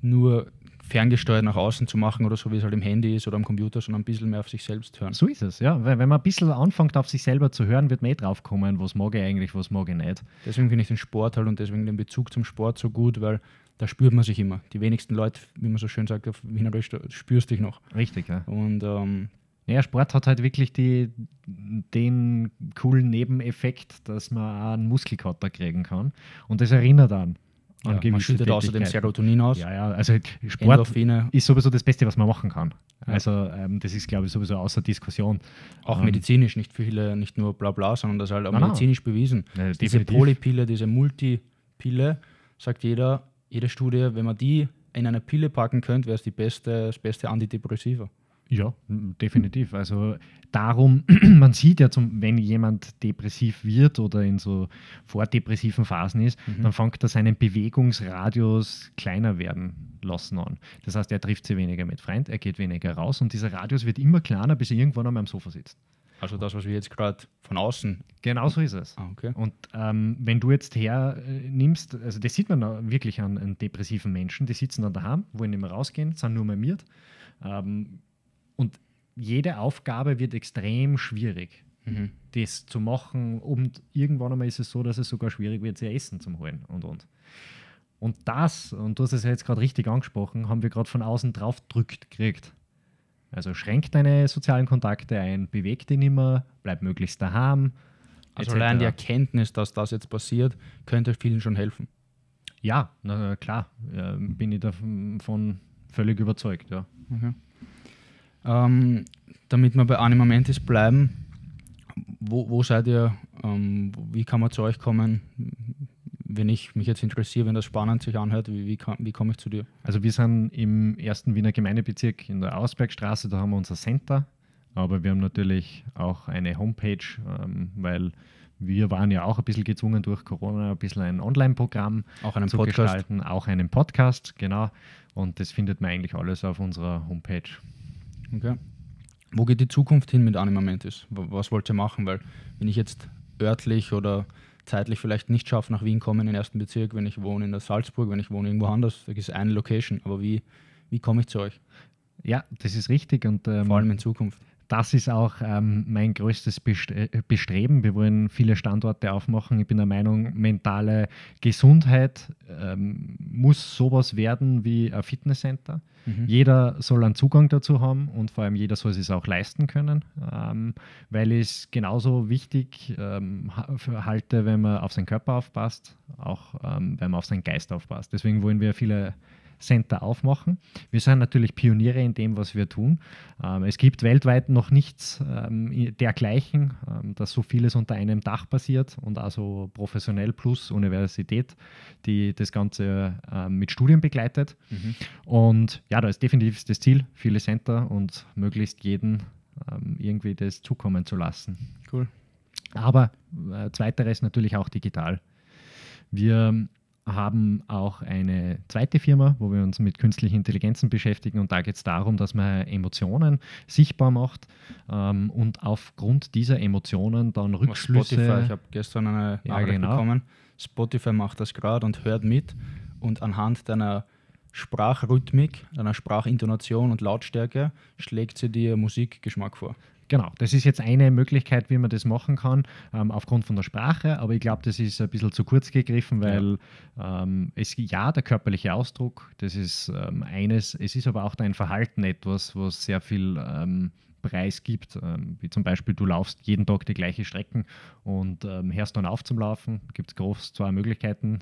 nur ferngesteuert nach außen zu machen oder so, wie es halt im Handy ist oder am Computer, sondern ein bisschen mehr auf sich selbst hören. So ist es, ja. Weil wenn man ein bisschen anfängt, auf sich selber zu hören, wird man eh drauf kommen, was mag ich eigentlich, was mag ich nicht. Deswegen finde ich den Sport halt und deswegen den Bezug zum Sport so gut, weil da spürt man sich immer. Die wenigsten Leute, wie man so schön sagt, auf Wienerisch, spürst dich noch. Richtig, ja. Und ähm, ja, Sport hat halt wirklich die, den coolen Nebeneffekt, dass man auch einen Muskelkater kriegen kann. Und das erinnert an. Ja, man schüttet außerdem Serotonin aus. Ja, ja, also Sport Endorphine. ist sowieso das Beste, was man machen kann. Also ähm, das ist, glaube ich, sowieso außer Diskussion. Auch ähm, medizinisch, nicht viele, nicht nur bla bla, sondern das ist halt auch nein, medizinisch nein. bewiesen. Ja, diese Polypille, diese Multipille, sagt jeder, jede Studie, wenn man die in eine Pille packen könnte, wäre es die beste, das beste Antidepressiva. Ja, definitiv. Also darum, man sieht ja, zum, wenn jemand depressiv wird oder in so vordepressiven Phasen ist, mhm. dann fängt er seinen Bewegungsradius kleiner werden lassen an. Das heißt, er trifft sich weniger mit Freunden, er geht weniger raus und dieser Radius wird immer kleiner, bis er irgendwann einmal am Sofa sitzt. Also das, was wir jetzt gerade von außen. Genau so ist es. Ah, okay. Und ähm, wenn du jetzt hernimmst, äh, also das sieht man wirklich an, an, depressiven Menschen, die sitzen dann daheim, wollen nicht mehr rausgehen, sind nur mamiert. Ähm, und jede Aufgabe wird extrem schwierig, mhm. das zu machen. Und irgendwann einmal ist es so, dass es sogar schwierig wird, sich Essen zu holen und und. Und das, und du hast es ja jetzt gerade richtig angesprochen, haben wir gerade von außen drauf drückt gekriegt. Also schränk deine sozialen Kontakte ein, beweg dich nicht mehr, bleib möglichst daheim. Also allein die Erkenntnis, dass das jetzt passiert, könnte vielen schon helfen. Ja, na, klar, bin ich davon völlig überzeugt, ja. Okay. Ähm, damit wir bei Anima Mentis bleiben, wo, wo seid ihr, ähm, wie kann man zu euch kommen? Wenn ich mich jetzt interessiere, wenn das spannend sich anhört, wie, wie, wie komme ich zu dir? Also wir sind im ersten Wiener Gemeindebezirk in der Ausbergstraße, da haben wir unser Center, aber wir haben natürlich auch eine Homepage, ähm, weil wir waren ja auch ein bisschen gezwungen durch Corona, ein bisschen ein Online-Programm zu Podcast. gestalten, auch einen Podcast, genau. Und das findet man eigentlich alles auf unserer Homepage. Okay. Wo geht die Zukunft hin mit Anima Mentis? Was wollt ihr machen? Weil wenn ich jetzt örtlich oder zeitlich vielleicht nicht schaffe, nach Wien kommen in den ersten Bezirk, wenn ich wohne in der Salzburg, wenn ich wohne irgendwo anders, da ist eine Location. Aber wie, wie komme ich zu euch? Ja, das ist richtig. Und, ähm, Vor allem in Zukunft das ist auch ähm, mein größtes äh, Bestreben. Wir wollen viele Standorte aufmachen. Ich bin der Meinung, mentale Gesundheit ähm, muss sowas werden wie ein Fitnesscenter. Mhm. Jeder soll einen Zugang dazu haben und vor allem jeder soll es auch leisten können, ähm, weil ich es genauso wichtig ähm, halte, wenn man auf seinen Körper aufpasst, auch ähm, wenn man auf seinen Geist aufpasst. Deswegen wollen wir viele Center aufmachen. Wir sind natürlich Pioniere in dem, was wir tun. Ähm, es gibt weltweit noch nichts ähm, dergleichen, ähm, dass so vieles unter einem Dach passiert und also professionell plus Universität, die das Ganze mit Studien begleitet. Mhm. Und ja, da ist definitiv das Ziel, viele Center und möglichst jeden irgendwie das zukommen zu lassen. Cool. Aber äh, zweiteres natürlich auch digital. Wir haben auch eine zweite Firma, wo wir uns mit künstlichen Intelligenzen beschäftigen und da geht es darum, dass man Emotionen sichtbar macht ähm, und aufgrund dieser Emotionen dann Rückschlüsse. Spotify, ich habe gestern eine ja, Nachricht genau. bekommen. Spotify macht das gerade und hört mit und anhand deiner Sprachrhythmik, deiner Sprachintonation und Lautstärke schlägt sie dir Musikgeschmack vor. Genau, das ist jetzt eine Möglichkeit, wie man das machen kann, ähm, aufgrund von der Sprache, aber ich glaube, das ist ein bisschen zu kurz gegriffen, weil ja. Ähm, es ja der körperliche Ausdruck, das ist ähm, eines, es ist aber auch dein Verhalten etwas, was sehr viel ähm, Preis gibt, ähm, wie zum Beispiel du laufst jeden Tag die gleiche Strecken und ähm, hörst dann auf zum Laufen, gibt es groß zwei Möglichkeiten,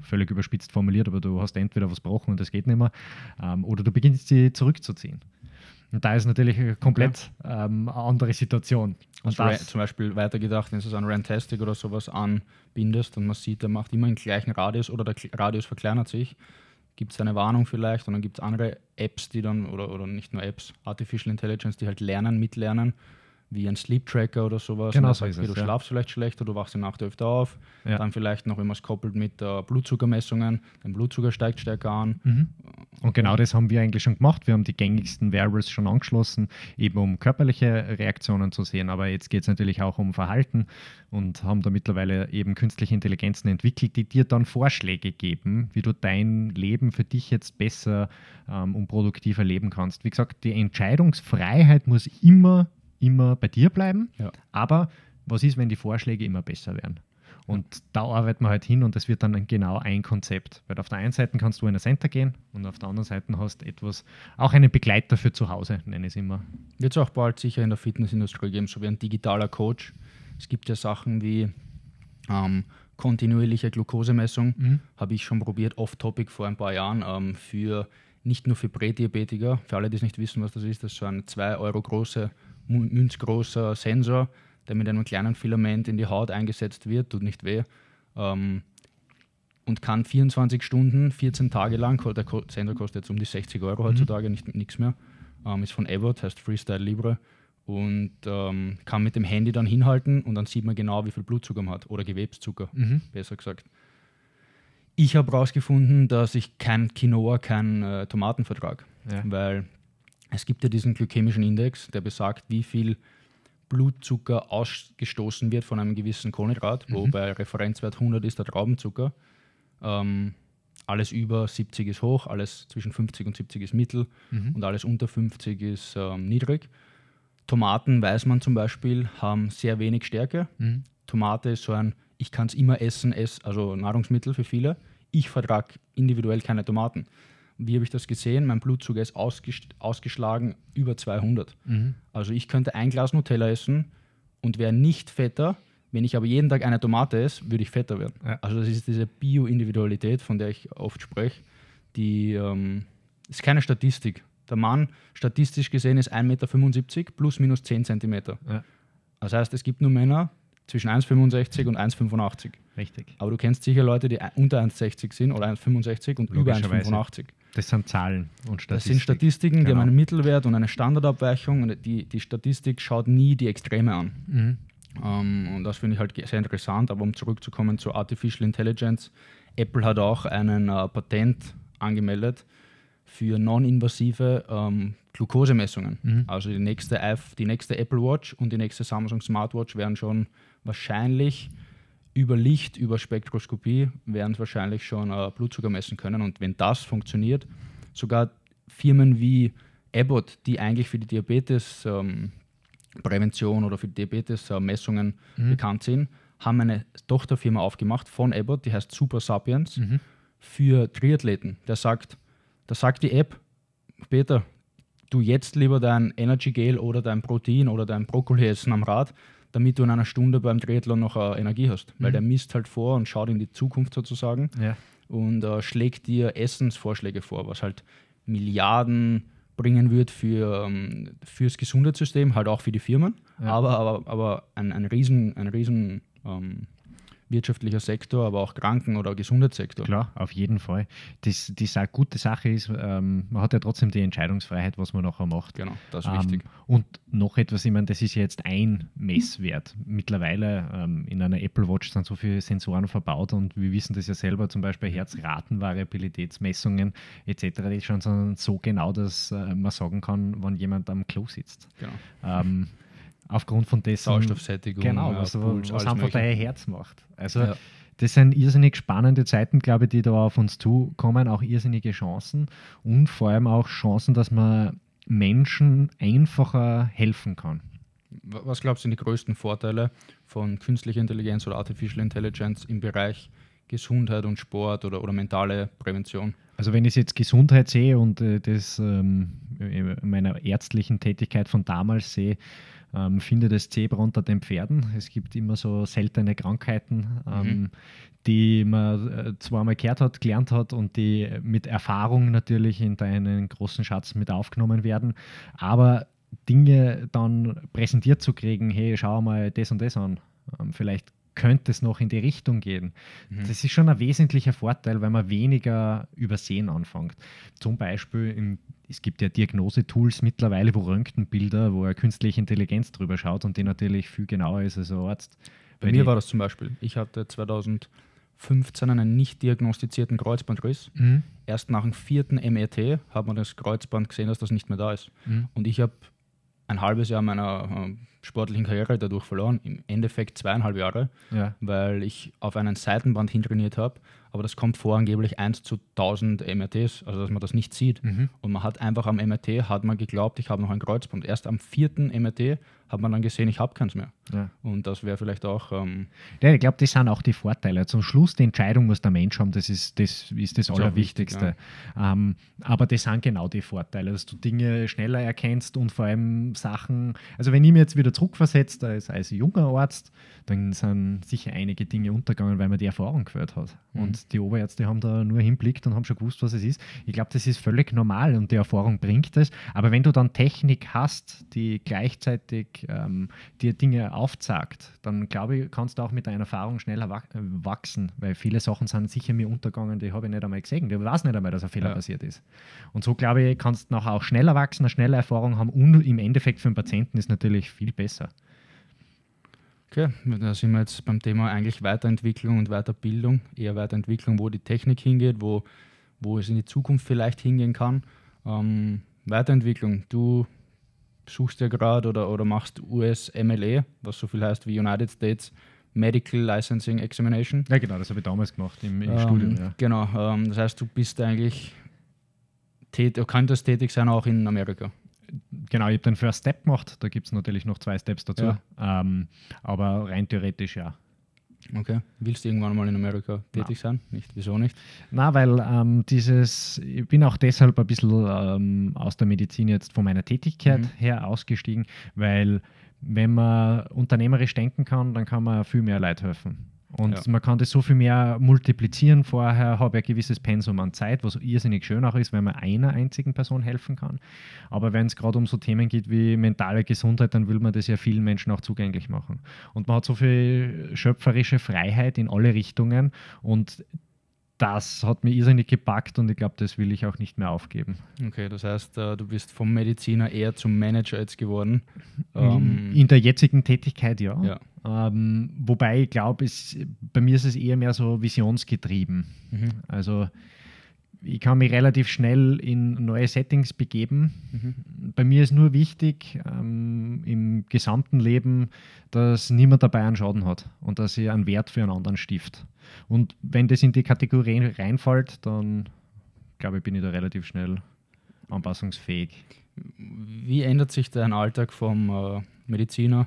völlig überspitzt formuliert, aber du hast entweder was gebrochen und das geht nicht mehr, oder du beginnst sie zurückzuziehen. Und da ist natürlich eine komplett okay. ähm, eine andere Situation. Und also zum Beispiel weitergedacht, wenn du so ein Rantastic oder sowas anbindest und man sieht, der macht immer den gleichen Radius oder der Radius verkleinert sich, gibt es eine Warnung vielleicht und dann gibt es andere Apps, die dann, oder, oder nicht nur Apps, Artificial Intelligence, die halt lernen, mitlernen wie ein Sleep Tracker oder sowas. Genau, so ist es, du ja. schlafst vielleicht schlechter, du wachst in der Nacht öfter auf. Ja. Dann vielleicht noch, es koppelt mit äh, Blutzuckermessungen, dein Blutzucker steigt stärker an. Mhm. Und genau das haben wir eigentlich schon gemacht. Wir haben die gängigsten Wearables schon angeschlossen, eben um körperliche Reaktionen zu sehen. Aber jetzt geht es natürlich auch um Verhalten und haben da mittlerweile eben künstliche Intelligenzen entwickelt, die dir dann Vorschläge geben, wie du dein Leben für dich jetzt besser ähm, und produktiver leben kannst. Wie gesagt, die Entscheidungsfreiheit muss immer immer bei dir bleiben. Ja. Aber was ist, wenn die Vorschläge immer besser werden? Und da arbeiten wir halt hin und das wird dann genau ein Konzept. Weil auf der einen Seite kannst du in ein Center gehen und auf der anderen Seite hast du etwas, auch einen Begleiter für zu Hause, nenne ich es immer. Wird es auch bald sicher in der Fitnessindustrie geben, so wie ein digitaler Coach. Es gibt ja Sachen wie ähm, kontinuierliche Glukosemessung, mhm. habe ich schon probiert, off-topic vor ein paar Jahren, ähm, für nicht nur für Prädiabetiker, für alle, die es nicht wissen, was das ist, das ist so ein 2 Euro große münzgroßer Sensor, der mit einem kleinen Filament in die Haut eingesetzt wird, tut nicht weh. Ähm, und kann 24 Stunden, 14 Tage lang, der Sensor kostet jetzt um die 60 Euro mhm. heutzutage, nicht nichts mehr, ähm, ist von Abbott, heißt Freestyle Libre und ähm, kann mit dem Handy dann hinhalten und dann sieht man genau, wie viel Blutzucker man hat oder Gewebszucker, mhm. besser gesagt. Ich habe herausgefunden, dass ich kein Quinoa, kein äh, Tomaten vertrage, ja. weil es gibt ja diesen glykämischen Index, der besagt, wie viel Blutzucker ausgestoßen wird von einem gewissen Kohlenhydrat, mhm. wo bei Referenzwert 100 ist der Traubenzucker. Ähm, alles über 70 ist hoch, alles zwischen 50 und 70 ist mittel mhm. und alles unter 50 ist ähm, niedrig. Tomaten, weiß man zum Beispiel, haben sehr wenig Stärke. Mhm. Tomate ist so ein, ich kann es immer essen, ess, also Nahrungsmittel für viele. Ich vertrage individuell keine Tomaten. Wie habe ich das gesehen? Mein Blutzucker ist ausgeschlagen über 200. Mhm. Also ich könnte ein Glas Nutella essen und wäre nicht fetter, Wenn ich aber jeden Tag eine Tomate esse, würde ich fetter werden. Ja. Also das ist diese Bio-Individualität, von der ich oft spreche, die ähm, ist keine Statistik. Der Mann, statistisch gesehen, ist 1,75 Meter plus minus 10 Zentimeter. Ja. Das heißt, es gibt nur Männer zwischen 1,65 und 1,85. Richtig. Aber du kennst sicher Leute, die unter 1,60 sind oder 1,65 und über Logischerweise. 1,85. Das sind Zahlen und Statistiken. Das sind Statistiken, die Genau. haben einen Mittelwert und eine Standardabweichung und die, die Statistik schaut nie die Extreme an. Mhm. Ähm, und das finde ich halt sehr interessant. Aber um zurückzukommen zu Artificial Intelligence, Apple hat auch einen äh, Patent angemeldet für non-invasive ähm, Glukosemessungen. Mhm. Also die nächste, die nächste Apple Watch und die nächste Samsung Smartwatch werden schon wahrscheinlich über Licht, über Spektroskopie, werden wahrscheinlich schon äh, Blutzucker messen können. Und wenn das funktioniert, sogar Firmen wie Abbott, die eigentlich für die Diabetes ähm, Prävention oder für Diabetes-Messungen bekannt sind, haben eine Tochterfirma aufgemacht von Abbott, die heißt Super Sapiens, für Triathleten. Der sagt, da sagt die App, Peter, du jetzt lieber dein Energy Gel oder dein Protein oder dein Brokkoli essen am Rad, damit du in einer Stunde beim Triathlon noch äh, Energie hast. Weil der misst halt vor und schaut in die Zukunft sozusagen Ja. und äh, schlägt dir Essensvorschläge vor, was halt Milliarden bringen wird für, ähm, fürs Gesundheitssystem, halt auch für die Firmen, Ja. aber, aber, aber ein, ein riesen, ein riesen ähm, wirtschaftlicher Sektor, aber auch Kranken- oder Gesundheitssektor. Klar, auf jeden Fall. Das, die sa gute Sache ist, ähm, man hat ja trotzdem die Entscheidungsfreiheit, was man nachher macht. Genau, das ist Ähm, wichtig. und noch etwas, ich meine, das ist jetzt ein Messwert. Mittlerweile ähm, in einer Apple Watch sind so viele Sensoren verbaut und wir wissen das ja selber, zum Beispiel Herzratenvariabilitätsmessungen etc., die schon so, so genau, dass äh, man sagen kann, wann jemand am Klo sitzt. Genau. Aufgrund von dessen. Sauerstoffsättigung, Genau, ja, was, Puls, was einfach dein Herz macht. Also Ja. das sind irrsinnig spannende Zeiten, glaube ich, die da auf uns zukommen, auch irrsinnige Chancen und vor allem auch Chancen, dass man Menschen einfacher helfen kann. Wa- Was glaubst du sind die größten Vorteile von künstlicher Intelligenz oder Artificial Intelligence im Bereich Gesundheit und Sport oder, oder mentale Prävention? Also wenn ich jetzt Gesundheit sehe und äh, das ähm, in meiner ärztlichen Tätigkeit von damals sehe, ähm, finde das Zebra unter den Pferden. Es gibt immer so seltene Krankheiten, ähm, die man äh, zweimal gehört hat, gelernt hat und die mit Erfahrung natürlich in deinen großen Schatz mit aufgenommen werden. Aber Dinge dann präsentiert zu kriegen, hey, schau mal das und das an. Ähm, vielleicht könnte es noch in die Richtung gehen. Das ist schon ein wesentlicher Vorteil, weil man weniger übersehen anfängt. Zum Beispiel, im, es gibt ja Diagnosetools mittlerweile, wo Röntgenbilder, wo eine künstliche Intelligenz drüber schaut und die natürlich viel genauer ist als ein Arzt. Bei mir war das zum Beispiel. Ich hatte 2015 einen nicht diagnostizierten Kreuzbandriss. Mhm. Erst nach dem vierten MET hat man das Kreuzband gesehen, dass das nicht mehr da ist. Mhm. Und ich habe ein halbes Jahr meiner äh, sportlichen Karriere dadurch verloren. Im Endeffekt zweieinhalb Jahre, Ja. weil ich auf einen Seitenband hintrainiert habe. Aber das kommt vor angeblich 1 zu 1000 MRTs, also dass man das nicht sieht. Mhm. Und man hat einfach am MRT, hat man geglaubt, ich habe noch ein Kreuzband. Erst am vierten MRT hat man dann gesehen, ich habe keins mehr. Ja. Und das wäre vielleicht auch ähm, Ja, ich glaube, das sind auch die Vorteile. Zum Schluss die Entscheidung muss der Mensch haben, das ist das, ist das Allerwichtigste. ähm, aber das sind genau die Vorteile, dass du Dinge schneller erkennst und vor allem Sachen, also wenn ich mir jetzt wieder zurückversetzt als, als junger Arzt, dann sind sicher einige Dinge untergegangen, weil man die Erfahrung gehört hat. Und die Oberärzte haben da nur hinblickt und haben schon gewusst, was es ist. Ich glaube, das ist völlig normal und die Erfahrung bringt es. Aber wenn du dann Technik hast, die gleichzeitig ähm, dir Dinge aufzeigt, dann glaube ich, kannst du auch mit deiner Erfahrung schneller äh, wachsen, weil viele Sachen sind sicher mir untergegangen, die habe ich nicht einmal gesehen. Ich weiß nicht einmal, dass ein Fehler Ja. passiert ist. Und so glaube ich, kannst du nachher auch schneller wachsen, eine schnelle Erfahrung haben und im Endeffekt für den Patienten ist natürlich viel besser. Okay, da sind wir jetzt beim Thema eigentlich Weiterentwicklung und Weiterbildung, eher Weiterentwicklung, wo die Technik hingeht, wo, wo es in die Zukunft vielleicht hingehen kann. Ähm, Weiterentwicklung, du suchst ja gerade oder, oder machst US-MLE, was so viel heißt wie United States Medical Licensing Examination. Ja, genau, das habe ich damals gemacht im, im Ähm, Studium. Ja. Genau, ähm, das heißt, du bist eigentlich tät, könntest tätig sein auch in Amerika. Genau, ich habe den First Step gemacht, da gibt es natürlich noch zwei Steps dazu. Ja. Ähm, aber rein theoretisch ja. Okay. Willst du irgendwann mal in Amerika tätig sein? Nicht? Wieso nicht? Na, weil ähm, dieses, ich bin auch deshalb ein bisschen ähm, aus der Medizin jetzt von meiner Tätigkeit mhm. her ausgestiegen, weil wenn man unternehmerisch denken kann, dann kann man viel mehr Leid helfen. Und ja. man kann das so viel mehr multiplizieren. Vorher habe ich ein gewisses Pensum an Zeit, was irrsinnig schön auch ist, wenn man einer einzigen Person helfen kann. Aber wenn es gerade um so Themen geht wie mentale Gesundheit, dann will man das ja vielen Menschen auch zugänglich machen. Und man hat so viel schöpferische Freiheit in alle Richtungen und das hat mich irrsinnig gepackt und ich glaube, das will ich auch nicht mehr aufgeben. Okay, das heißt, äh, du bist vom Mediziner eher zum Manager jetzt geworden. Ähm, in der jetzigen Tätigkeit ja. ja. Ähm, wobei ich glaube, bei mir ist es eher mehr so visionsgetrieben. Mhm. Also ich kann mich relativ schnell in neue Settings begeben. Mhm. Bei mir ist nur wichtig ähm, im gesamten Leben, dass niemand dabei einen Schaden hat und dass ich einen Wert für einen anderen stift. Und wenn das in die Kategorie reinfällt, dann glaube ich, bin ich da relativ schnell anpassungsfähig. Wie ändert sich dein Alltag vom äh, Mediziner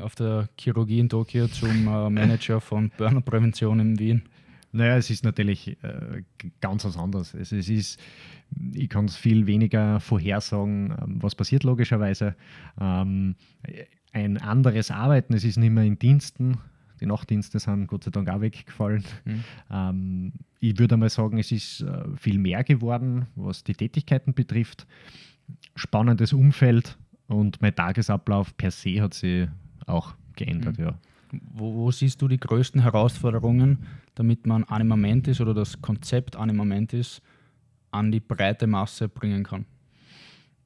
auf der Chirurgie in Tokio zum äh, Manager von Burnout-Prävention in Wien? Naja, es ist natürlich äh, ganz was anderes. Also es ist, ich kann es viel weniger vorhersagen, ähm, was passiert logischerweise. Ähm, ein anderes Arbeiten, es ist nicht mehr in Diensten. Die Nachtdienste sind Gott sei Dank auch weggefallen. Mhm. Ähm, ich würde einmal sagen, es ist äh, viel mehr geworden, was die Tätigkeiten betrifft. Spannendes Umfeld und mein Tagesablauf per se hat sich auch geändert, mhm. ja. Wo, wo, siehst du die größten Herausforderungen, damit man Animamentis oder das Konzept Animamentis an die breite Masse bringen kann?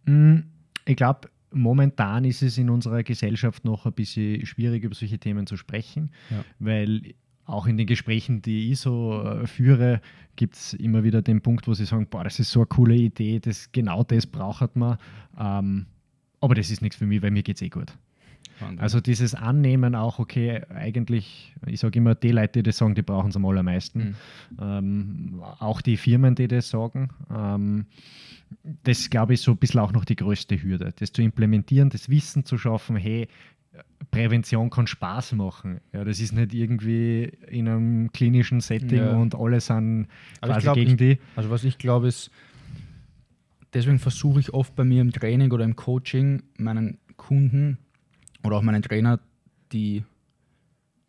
Mm, ich glaube, momentan ist es in unserer Gesellschaft noch ein bisschen schwierig, über solche Themen zu sprechen, ja. weil auch in den Gesprächen, die ich so äh, führe, gibt es immer wieder den Punkt, wo sie sagen, boah, das ist so eine coole Idee, das, genau das braucht man, ähm, aber das ist nichts für mich, weil mir geht es eh gut. Wahnsinn. Also dieses Annehmen auch, okay, eigentlich, ich sage immer, die Leute, die das sagen, die brauchen es am allermeisten. Mhm. Ähm, auch die Firmen, die das sagen. Ähm, das glaube ich so ein bisschen auch noch die größte Hürde, das zu implementieren, das Wissen zu schaffen, hey, Prävention kann Spaß machen. Ja, das ist nicht irgendwie in einem klinischen Setting ja. und alle sind quasi glaub, gegen die. Also was ich glaube ist, deswegen versuche ich oft bei mir im Training oder im Coaching meinen Kunden oder auch meinen Trainer die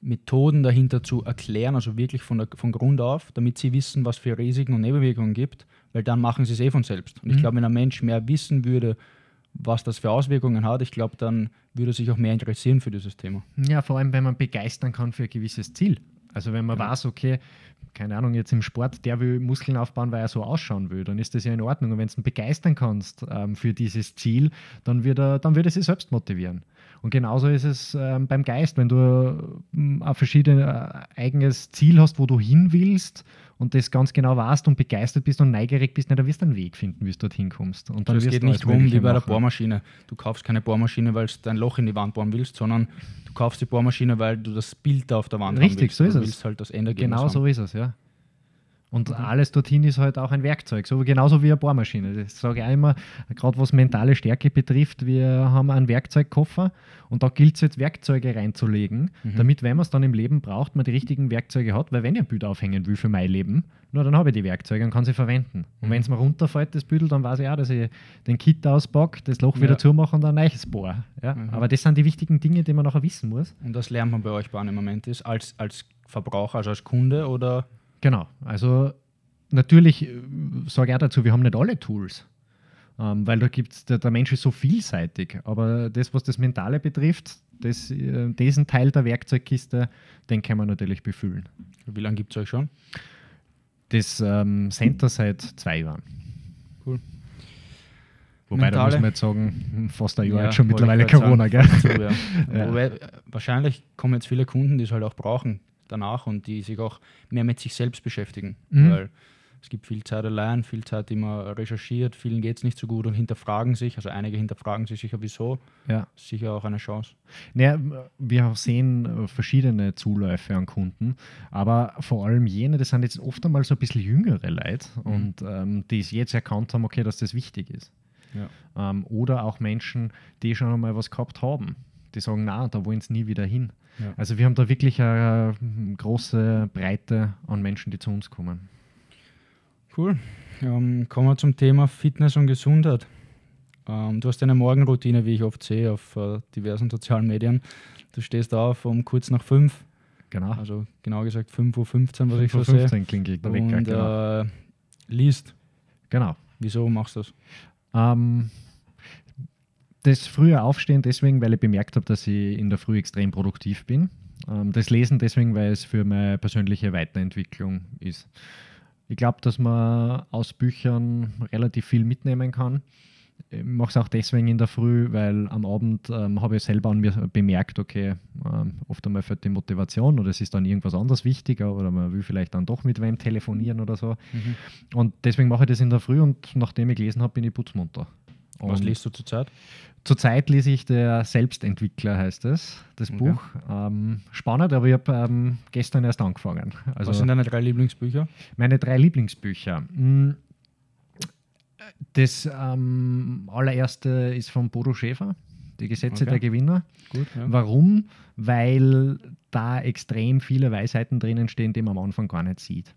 Methoden dahinter zu erklären, also wirklich von, der, von Grund auf, damit sie wissen, was für Risiken und Nebenwirkungen gibt, weil dann machen sie es eh von selbst. Und mhm. ich glaube, wenn ein Mensch mehr wissen würde, was das für Auswirkungen hat, ich glaube, dann würde er sich auch mehr interessieren für dieses Thema. Ja, vor allem, wenn man begeistern kann für ein gewisses Ziel. Also wenn man ja. weiß, okay, keine Ahnung, jetzt im Sport, der will Muskeln aufbauen, weil er so ausschauen will, dann ist das ja in Ordnung. Und wenn du ihn begeistern kannst ähm, für dieses Ziel, dann wird er, dann wird er sich selbst motivieren. Und genauso ist es ähm, beim Geist, wenn du ähm, ein verschiedenes äh, eigenes Ziel hast, wo du hin willst und das ganz genau weißt und begeistert bist und neugierig bist, dann wirst du einen Weg finden, wie du dorthin kommst. Und dann also es geht nicht rum wie bei der Bohrmaschine. Du kaufst keine Bohrmaschine, weil du dein Loch in die Wand bohren willst, sondern du kaufst die Bohrmaschine, weil du das Bild auf der Wand Richtig, haben willst. so ist du es. halt das Genau haben. so ist es, ja. Und mhm. alles dorthin ist halt auch ein Werkzeug, so genauso wie eine Bohrmaschine. Das sage ich auch immer, gerade was mentale Stärke betrifft, wir haben einen Werkzeugkoffer und da gilt es jetzt Werkzeuge reinzulegen, mhm. damit, wenn man es dann im Leben braucht, man die richtigen Werkzeuge hat, weil wenn ich ein Bild aufhängen will für mein Leben, nur dann habe ich die Werkzeuge und kann sie verwenden. Und mhm. wenn es mir runterfällt, das Büdel, dann weiß ich auch, dass ich den Kit auspacke, das Loch ja. wieder zumache und ein neues bohr. Ja? Mhm. Aber das sind die wichtigen Dinge, die man nachher wissen muss. Und das lernt man bei euch bei einem Moment ist, als, als Verbraucher, also als Kunde oder Genau, also natürlich äh, sage ich auch dazu, wir haben nicht alle Tools. Ähm, weil da gibt's, der, der, Mensch ist so vielseitig. Aber das, was das Mentale betrifft, das, äh, diesen Teil der Werkzeugkiste, den kann man natürlich befüllen. Wie lange gibt es euch schon? Das ähm, Center seit zwei Jahren. Cool. Wobei, Mentale. da muss man jetzt sagen, fast ein Jahr ja, schon mittlerweile Corona, gell? So, ja. ja. Wobei, wahrscheinlich kommen jetzt viele Kunden, die es halt auch brauchen danach und die sich auch mehr mit sich selbst beschäftigen. Mhm. Weil es gibt viel Zeit allein, viel Zeit, die man recherchiert, vielen geht es nicht so gut und hinterfragen sich, also einige hinterfragen sich sicher, wieso. Ja. Sicher auch eine Chance. Naja, wir sehen äh, verschiedene Zuläufe an Kunden, aber vor allem jene, das sind jetzt oft einmal so ein bisschen jüngere Leute mhm. und ähm, die es jetzt erkannt haben, okay, dass das wichtig ist. Ja. Ähm, oder auch Menschen, die schon einmal was gehabt haben die sagen, na, da wollen sie nie wieder hin. Ja. Also wir haben da wirklich eine große Breite an Menschen, die zu uns kommen. Cool. Ähm, kommen wir zum Thema Fitness und Gesundheit. Ähm, du hast eine Morgenroutine, wie ich oft sehe, auf äh, diversen sozialen Medien. Du stehst auf um kurz nach fünf, Genau. also genau gesagt 5.15 Uhr, was ich so 5.15 sehe. klingelt der Wecker, Und genau. äh, liest. genau. Wieso machst du das? Ähm, das frühe Aufstehen deswegen, weil ich bemerkt habe, dass ich in der Früh extrem produktiv bin. Ähm, das Lesen deswegen, weil es für meine persönliche Weiterentwicklung ist. Ich glaube, dass man aus Büchern relativ viel mitnehmen kann. Ich mache es auch deswegen in der Früh, weil am Abend ähm, habe ich selber an mir bemerkt, okay, ähm, oft einmal fällt die Motivation oder es ist dann irgendwas anderes wichtiger oder man will vielleicht dann doch mit wem telefonieren oder so. Und deswegen mache ich das in der Früh und nachdem ich gelesen habe, bin ich putzmunter. Was liest du zurzeit? Zurzeit lese ich der Selbstentwickler, heißt es, das Okay. Buch. Ähm, spannend, aber ich habe ähm, gestern erst angefangen. Also Was sind deine drei Lieblingsbücher? meine drei Lieblingsbücher. Mm, Das ähm, allererste ist von Bodo Schäfer, Die Gesetze Okay. der Gewinner. Gut, ja. Warum? Weil da extrem viele Weisheiten drinnen stehen, die man am Anfang gar nicht sieht.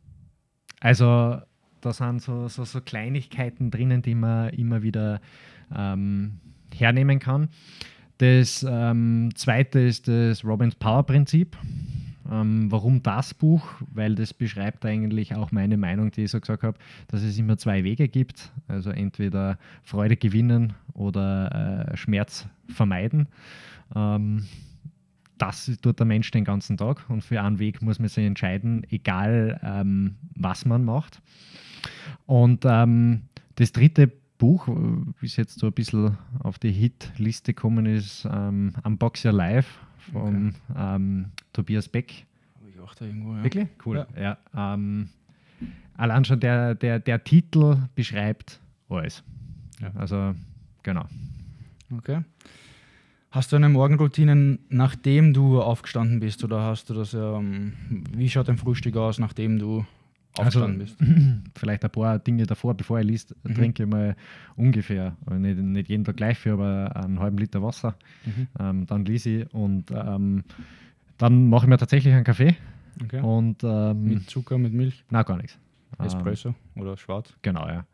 Also da sind so, so, so Kleinigkeiten drinnen, die man immer wieder ähm, hernehmen kann. Das ähm, zweite ist das Robins Power Prinzip. Ähm, warum das Buch? Weil das beschreibt eigentlich auch meine Meinung, die ich so gesagt habe, dass es immer zwei Wege gibt. Also entweder Freude gewinnen oder äh, Schmerz vermeiden. Ähm, das tut der Mensch den ganzen Tag und für einen Weg muss man sich entscheiden, egal ähm, was man macht. Und ähm, das dritte Buch, äh, bis jetzt so ein bisschen auf die Hit-Liste gekommen ist, ähm, Unbox Your Life von ähm, Tobias Beck. Habe ich auch da irgendwo, ja. Wirklich? Cool. Ja. ähm, allein schon der, der, der Titel beschreibt alles. Ja. Also, genau. Okay. Hast du eine Morgenroutine, nachdem du aufgestanden bist? Oder hast du das, ähm, wie schaut dein Frühstück aus, nachdem du aufgestanden bist? vielleicht ein paar Dinge davor, bevor ich liest, Mhm. trinke ich mal ungefähr, äh, nicht, nicht jeden Tag gleich viel, aber einen halben Liter Wasser. Mhm. Ähm, dann lese ich und ähm, dann mache ich mir tatsächlich einen Kaffee Okay. und ähm, Mit Zucker, mit Milch, na gar nichts. Ähm, Espresso oder schwarz? Genau, ja.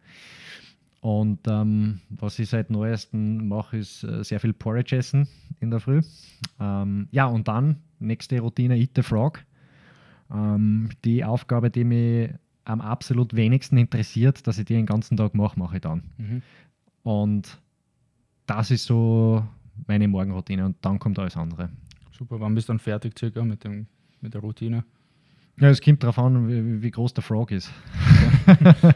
Und ähm, was ich seit neuestem mache, ist äh, sehr viel Porridge essen in der Früh. Ähm, ja, und dann, nächste Routine, Eat the Frog. Ähm, die Aufgabe, die mich am absolut wenigsten interessiert, dass ich die den ganzen Tag mache, mache ich dann. Mhm. Und das ist so meine Morgenroutine und dann kommt alles andere. Super, wann bist du dann fertig circa mit, dem, mit der Routine? Ja, es kommt darauf an, wie, wie groß der Frog ist.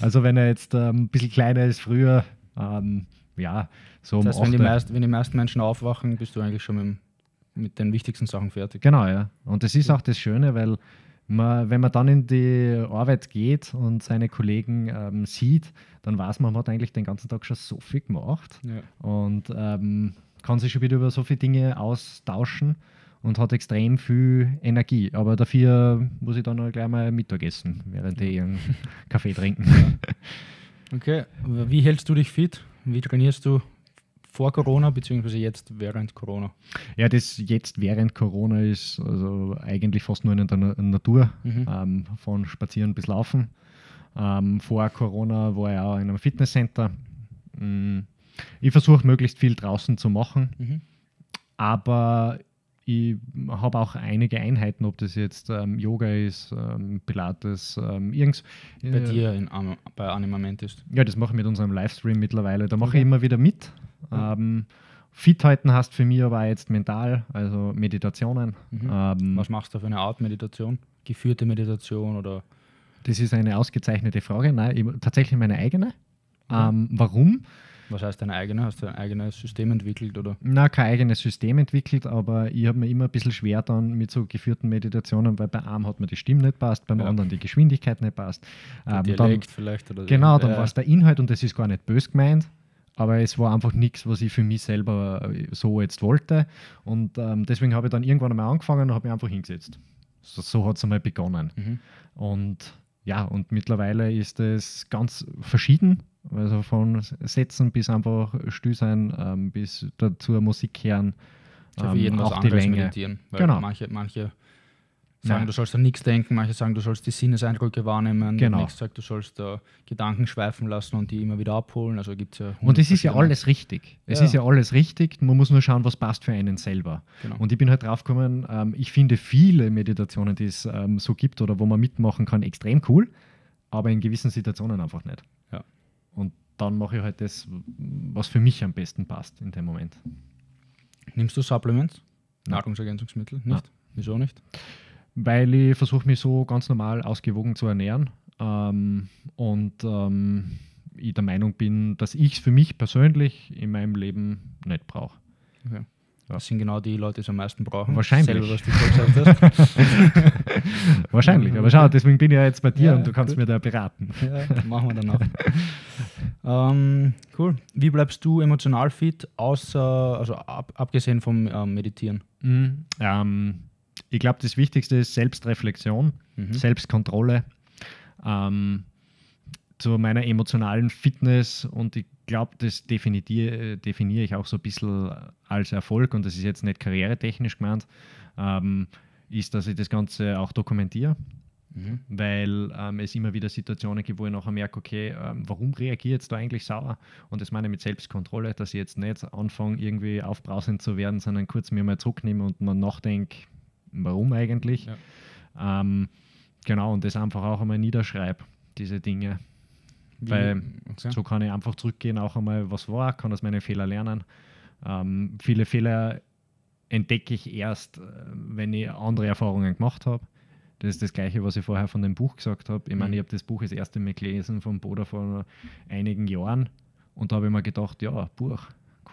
also wenn er jetzt ähm, ein bisschen kleiner ist früher, ähm, ja, so um Das heißt, wenn die, 8 Uhr. meist, wenn die meisten Menschen aufwachen, bist du eigentlich schon mit, dem- mit den wichtigsten Sachen fertig. Genau, ja. Und das ist auch das Schöne, weil man, wenn man dann in die Arbeit geht und seine Kollegen ähm, sieht, dann weiß man, man hat eigentlich den ganzen Tag schon so viel gemacht Ja. und ähm, kann sich schon wieder über so viele Dinge austauschen und hat extrem viel Energie. Aber dafür muss ich dann auch gleich mal Mittag essen, während die ihren Kaffee trinken. Okay, aber wie hältst du dich fit? Wie trainierst du vor Corona beziehungsweise jetzt während Corona? Ja, das jetzt während Corona ist also eigentlich fast nur in der Na Natur, Mhm. ähm, von Spazieren bis Laufen. Ähm, vor Corona war ich auch in einem Fitnesscenter. Mm, Ich versuche möglichst viel draußen zu machen, Mhm. aber ich habe auch einige Einheiten, ob das jetzt ähm, Yoga ist, ähm, Pilates, ähm, irgends. Bei äh, dir in, bei Animament ist. Ja, das mache ich mit unserem Livestream mittlerweile. Da mache Okay. ich immer wieder mit. Ja. Ähm, fit halten hast für mich aber jetzt mental, also Meditationen. Mhm. Ähm, Was machst du für eine Art Meditation? Geführte Meditation oder das ist eine ausgezeichnete Frage. Nein, ich, tatsächlich meine eigene. Ja. Ähm, warum? was heißt deine eigene? Hast du ein eigenes System entwickelt oder? Na, kein eigenes System entwickelt, aber ich habe mir immer ein bisschen schwer dann mit so geführten Meditationen, weil bei einem hat mir die Stimme nicht passt, beim Ja. anderen die Geschwindigkeit nicht passt. Der Ähm, dann, Dialekt vielleicht? Oder genau, dann Ja. war es der Inhalt und das ist gar nicht bös gemeint, aber es war einfach nichts, was ich für mich selber äh, so jetzt wollte. Und ähm, deswegen habe ich dann irgendwann einmal angefangen und habe mich einfach hingesetzt. So, so hat es einmal begonnen. Mhm. Und ja, und mittlerweile ist es ganz verschieden. Also von Sätzen bis einfach still sein, ähm, bis dazu Musik hören. jeden auch die anderes Länge. meditieren. Weil Genau. manche, manche sagen, du sollst an nichts denken, manche sagen, du sollst die Sinneseindrücke wahrnehmen. Der Genau. nächste sagt, du sollst da Gedanken schweifen lassen und die immer wieder abholen. Also gibt es ja. Und es ist ja alles richtig. Es Ja. ist ja alles richtig. Man muss nur schauen, was passt für einen selber. Genau. Und ich bin halt drauf gekommen, ähm, ich finde viele Meditationen, die es ähm, so gibt oder wo man mitmachen kann, extrem cool, aber in gewissen Situationen einfach nicht. Ja. Und dann mache ich halt das, was für mich am besten passt in dem Moment. Nimmst du Supplements? Nein. Nahrungsergänzungsmittel? Nein. Nicht? Wieso nicht? Weil ich versuche mich so ganz normal ausgewogen zu ernähren ähm, und ähm, ich der Meinung bin, dass ich es für mich persönlich in meinem Leben nicht brauche. Okay. Ja. Das sind genau die Leute, die es am meisten brauchen. Wahrscheinlich. Selber, was du gesagt hast. Wahrscheinlich, aber schau, deswegen bin ich ja jetzt bei dir Ja, und du kannst gut. mir da beraten. ja, machen wir danach. ähm, cool. Wie bleibst du emotional fit, außer, also ab, abgesehen vom ähm, Meditieren? Mhm. Ähm, ich glaube, das Wichtigste ist Selbstreflexion, Mhm. Selbstkontrolle. Ähm, zu meiner emotionalen Fitness und ich glaube, das definiere, definiere ich auch so ein bisschen als Erfolg und das ist jetzt nicht karrieretechnisch gemeint, ähm, ist, dass ich das Ganze auch dokumentiere, Mhm. weil ähm, es immer wieder Situationen gibt, wo ich nachher merke, okay, ähm, warum reagiere ich jetzt da eigentlich sauer? Und das meine ich mit Selbstkontrolle, dass ich jetzt nicht anfange, irgendwie aufbrausend zu werden, sondern kurz mir mal zurücknehme und man nachdenke, warum eigentlich? Ja. Ähm, genau, und das einfach auch einmal niederschreibe, diese Dinge. Wie- Weil okay. so kann ich einfach zurückgehen, auch einmal, was war, kann aus meinen Fehlern lernen. Ähm, viele Fehler entdecke ich erst, äh, wenn ich andere Erfahrungen gemacht habe. Das ist das Gleiche, was ich vorher von dem Buch gesagt habe. Ich meine, Mhm. ich habe das Buch das erste Mal gelesen von Boda vor einigen Jahren und da habe ich mir gedacht, ja, Buch,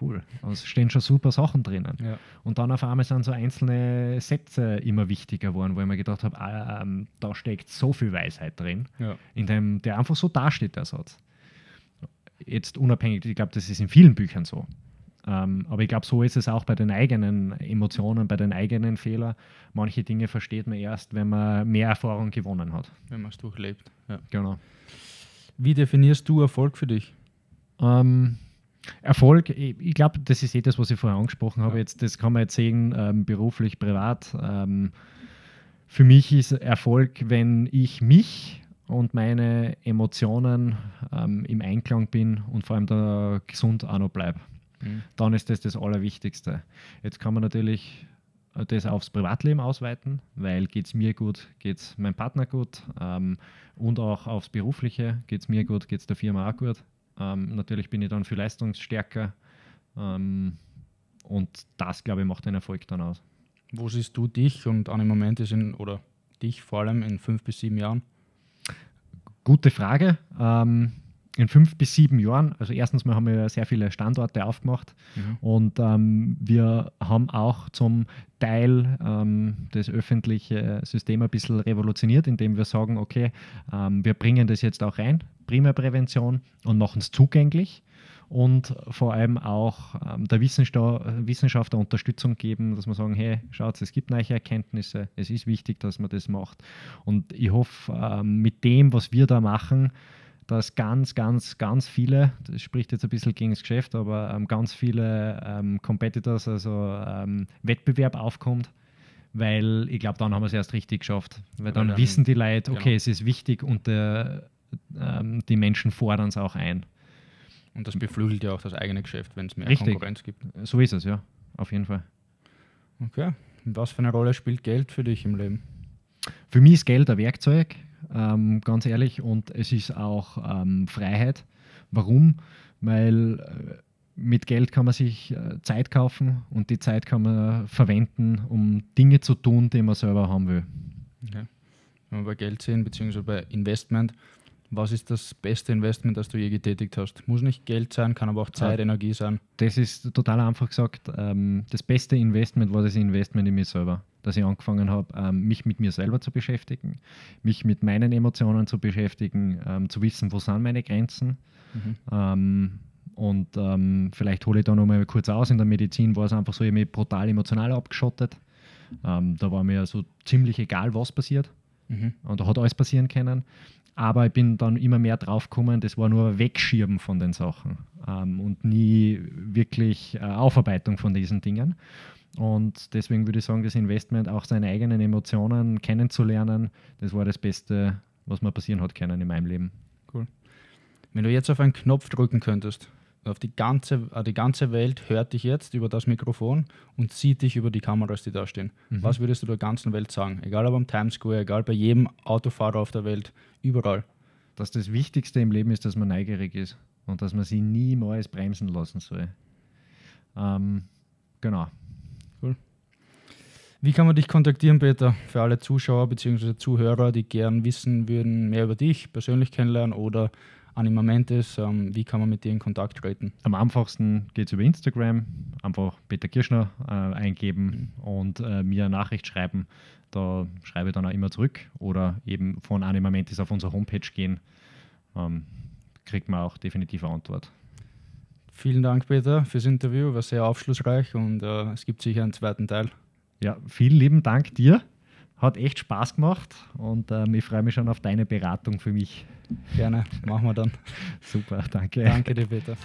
cool. Und es stehen schon super Sachen drinnen. Ja. Und dann auf einmal sind so einzelne Sätze immer wichtiger geworden, wo ich mir gedacht habe, ah, ähm, da steckt so viel Weisheit drin Ja. in dem, der einfach so dasteht, der Satz. Jetzt unabhängig, ich glaube, das ist in vielen Büchern so. Ähm, aber ich glaube, so ist es auch bei den eigenen Emotionen, bei den eigenen Fehlern. Manche Dinge versteht man erst, wenn man mehr Erfahrung gewonnen hat. Wenn man es durchlebt. Ja. Genau. Wie definierst du Erfolg für dich? Ähm, Erfolg, ich, glaube, das ist eh das, was ich vorher angesprochen habe. Jetzt, das kann man jetzt sehen, ähm, beruflich, privat. Ähm, für mich ist Erfolg, wenn ich mich und meine Emotionen ähm, im Einklang bin und vor allem da gesund auch noch bleibe. Mhm. Dann ist das das Allerwichtigste. Jetzt kann man natürlich äh, das aufs Privatleben ausweiten, weil geht es mir gut, geht es meinem Partner gut ähm, und auch aufs Berufliche, geht es mir gut, geht es der Firma auch gut. Ähm, natürlich bin ich dann viel leistungsstärker ähm, und das, glaube ich, macht den Erfolg dann aus. Wo siehst du dich und an im Moment ist in, oder dich vor allem in fünf bis sieben Jahren? Gute Frage. Ähm, in fünf bis sieben Jahren, also erstens mal haben wir sehr viele Standorte aufgemacht Mhm. und ähm, wir haben auch zum Teil ähm, das öffentliche System ein bisschen revolutioniert, indem wir sagen, okay, ähm, wir bringen das jetzt auch rein, Primärprävention und machen es zugänglich und vor allem auch ähm, der Wissenschaft, der Unterstützung geben, dass wir sagen, hey, schaut, es gibt neue Erkenntnisse, es ist wichtig, dass man das macht. Und ich hoffe, ähm, mit dem, was wir da machen, dass ganz, ganz, ganz viele, das spricht jetzt ein bisschen gegen das Geschäft, aber ähm, ganz viele ähm, Competitors, also ähm, Wettbewerb aufkommt, weil ich glaube, dann haben wir es erst richtig geschafft. Weil dann, dann- wissen die Leute, okay, genau. es ist wichtig und der, ähm, die Menschen fordern es auch ein. Und das beflügelt ja auch das eigene Geschäft, wenn es mehr Richtig. Konkurrenz gibt. So ist es, ja, auf jeden Fall. Okay. Und was für eine Rolle spielt Geld für dich im Leben? Für mich ist Geld ein Werkzeug, ähm, ganz ehrlich, und es ist auch ähm, Freiheit. Warum? Weil äh, mit Geld kann man sich äh, Zeit kaufen und die Zeit kann man verwenden, um Dinge zu tun, die man selber haben will. Okay. Wenn wir bei Geld sehen, beziehungsweise bei Investment, was ist das beste Investment, das du je getätigt hast? Muss nicht Geld sein, kann aber auch Zeit, Ah. Energie sein. Das ist total einfach gesagt. Ähm, das beste Investment war das Investment in mich selber, dass ich angefangen habe, ähm, mich mit mir selber zu beschäftigen, mich mit meinen Emotionen zu beschäftigen, ähm, zu wissen, wo sind meine Grenzen. Mhm. Ähm, und vielleicht hole ich da nochmal kurz aus. In der Medizin war es einfach so, ich habe mich brutal emotional abgeschottet. Da war mir so ziemlich egal, was passiert. Mhm. Und da hat alles passieren können. Aber ich bin dann immer mehr drauf gekommen, das war nur Wegschieben von den Sachen ähm, und nie wirklich äh, Aufarbeitung von diesen Dingen. Und deswegen würde ich sagen, das Investment, auch seine eigenen Emotionen kennenzulernen, das war das Beste, was mir passieren hat können in meinem Leben. Cool. Wenn du jetzt auf einen Knopf drücken könntest, auf die ganze, äh, die ganze Welt hört dich jetzt über das Mikrofon und sieht dich über die Kameras, die da stehen. Mhm. Was würdest du der ganzen Welt sagen? Egal ob am Times Square, egal bei jedem Autofahrer auf der Welt, überall. Dass das Wichtigste im Leben ist, dass man neugierig ist und dass man sie niemals bremsen lassen soll. Ähm, genau. Wie kann man dich kontaktieren, Peter? Für alle Zuschauer bzw. Zuhörer, die gern wissen würden, mehr über dich persönlich kennenlernen oder Animament ist, ähm, wie kann man mit dir in Kontakt treten? Am einfachsten geht es über Instagram, einfach Peter Kirschner äh, eingeben mhm. und äh, mir eine Nachricht schreiben. Da schreibe ich dann auch immer zurück oder eben von Animamentis auf unsere Homepage gehen. Ähm, kriegt man auch definitiv eine Antwort. Vielen Dank, Peter, fürs Interview. War sehr aufschlussreich und äh, es gibt sicher einen zweiten Teil. Ja, vielen lieben Dank dir. Hat echt Spaß gemacht und ähm, ich freue mich schon auf deine Beratung für mich. Gerne, machen wir dann. Super, danke. Danke dir, Peter.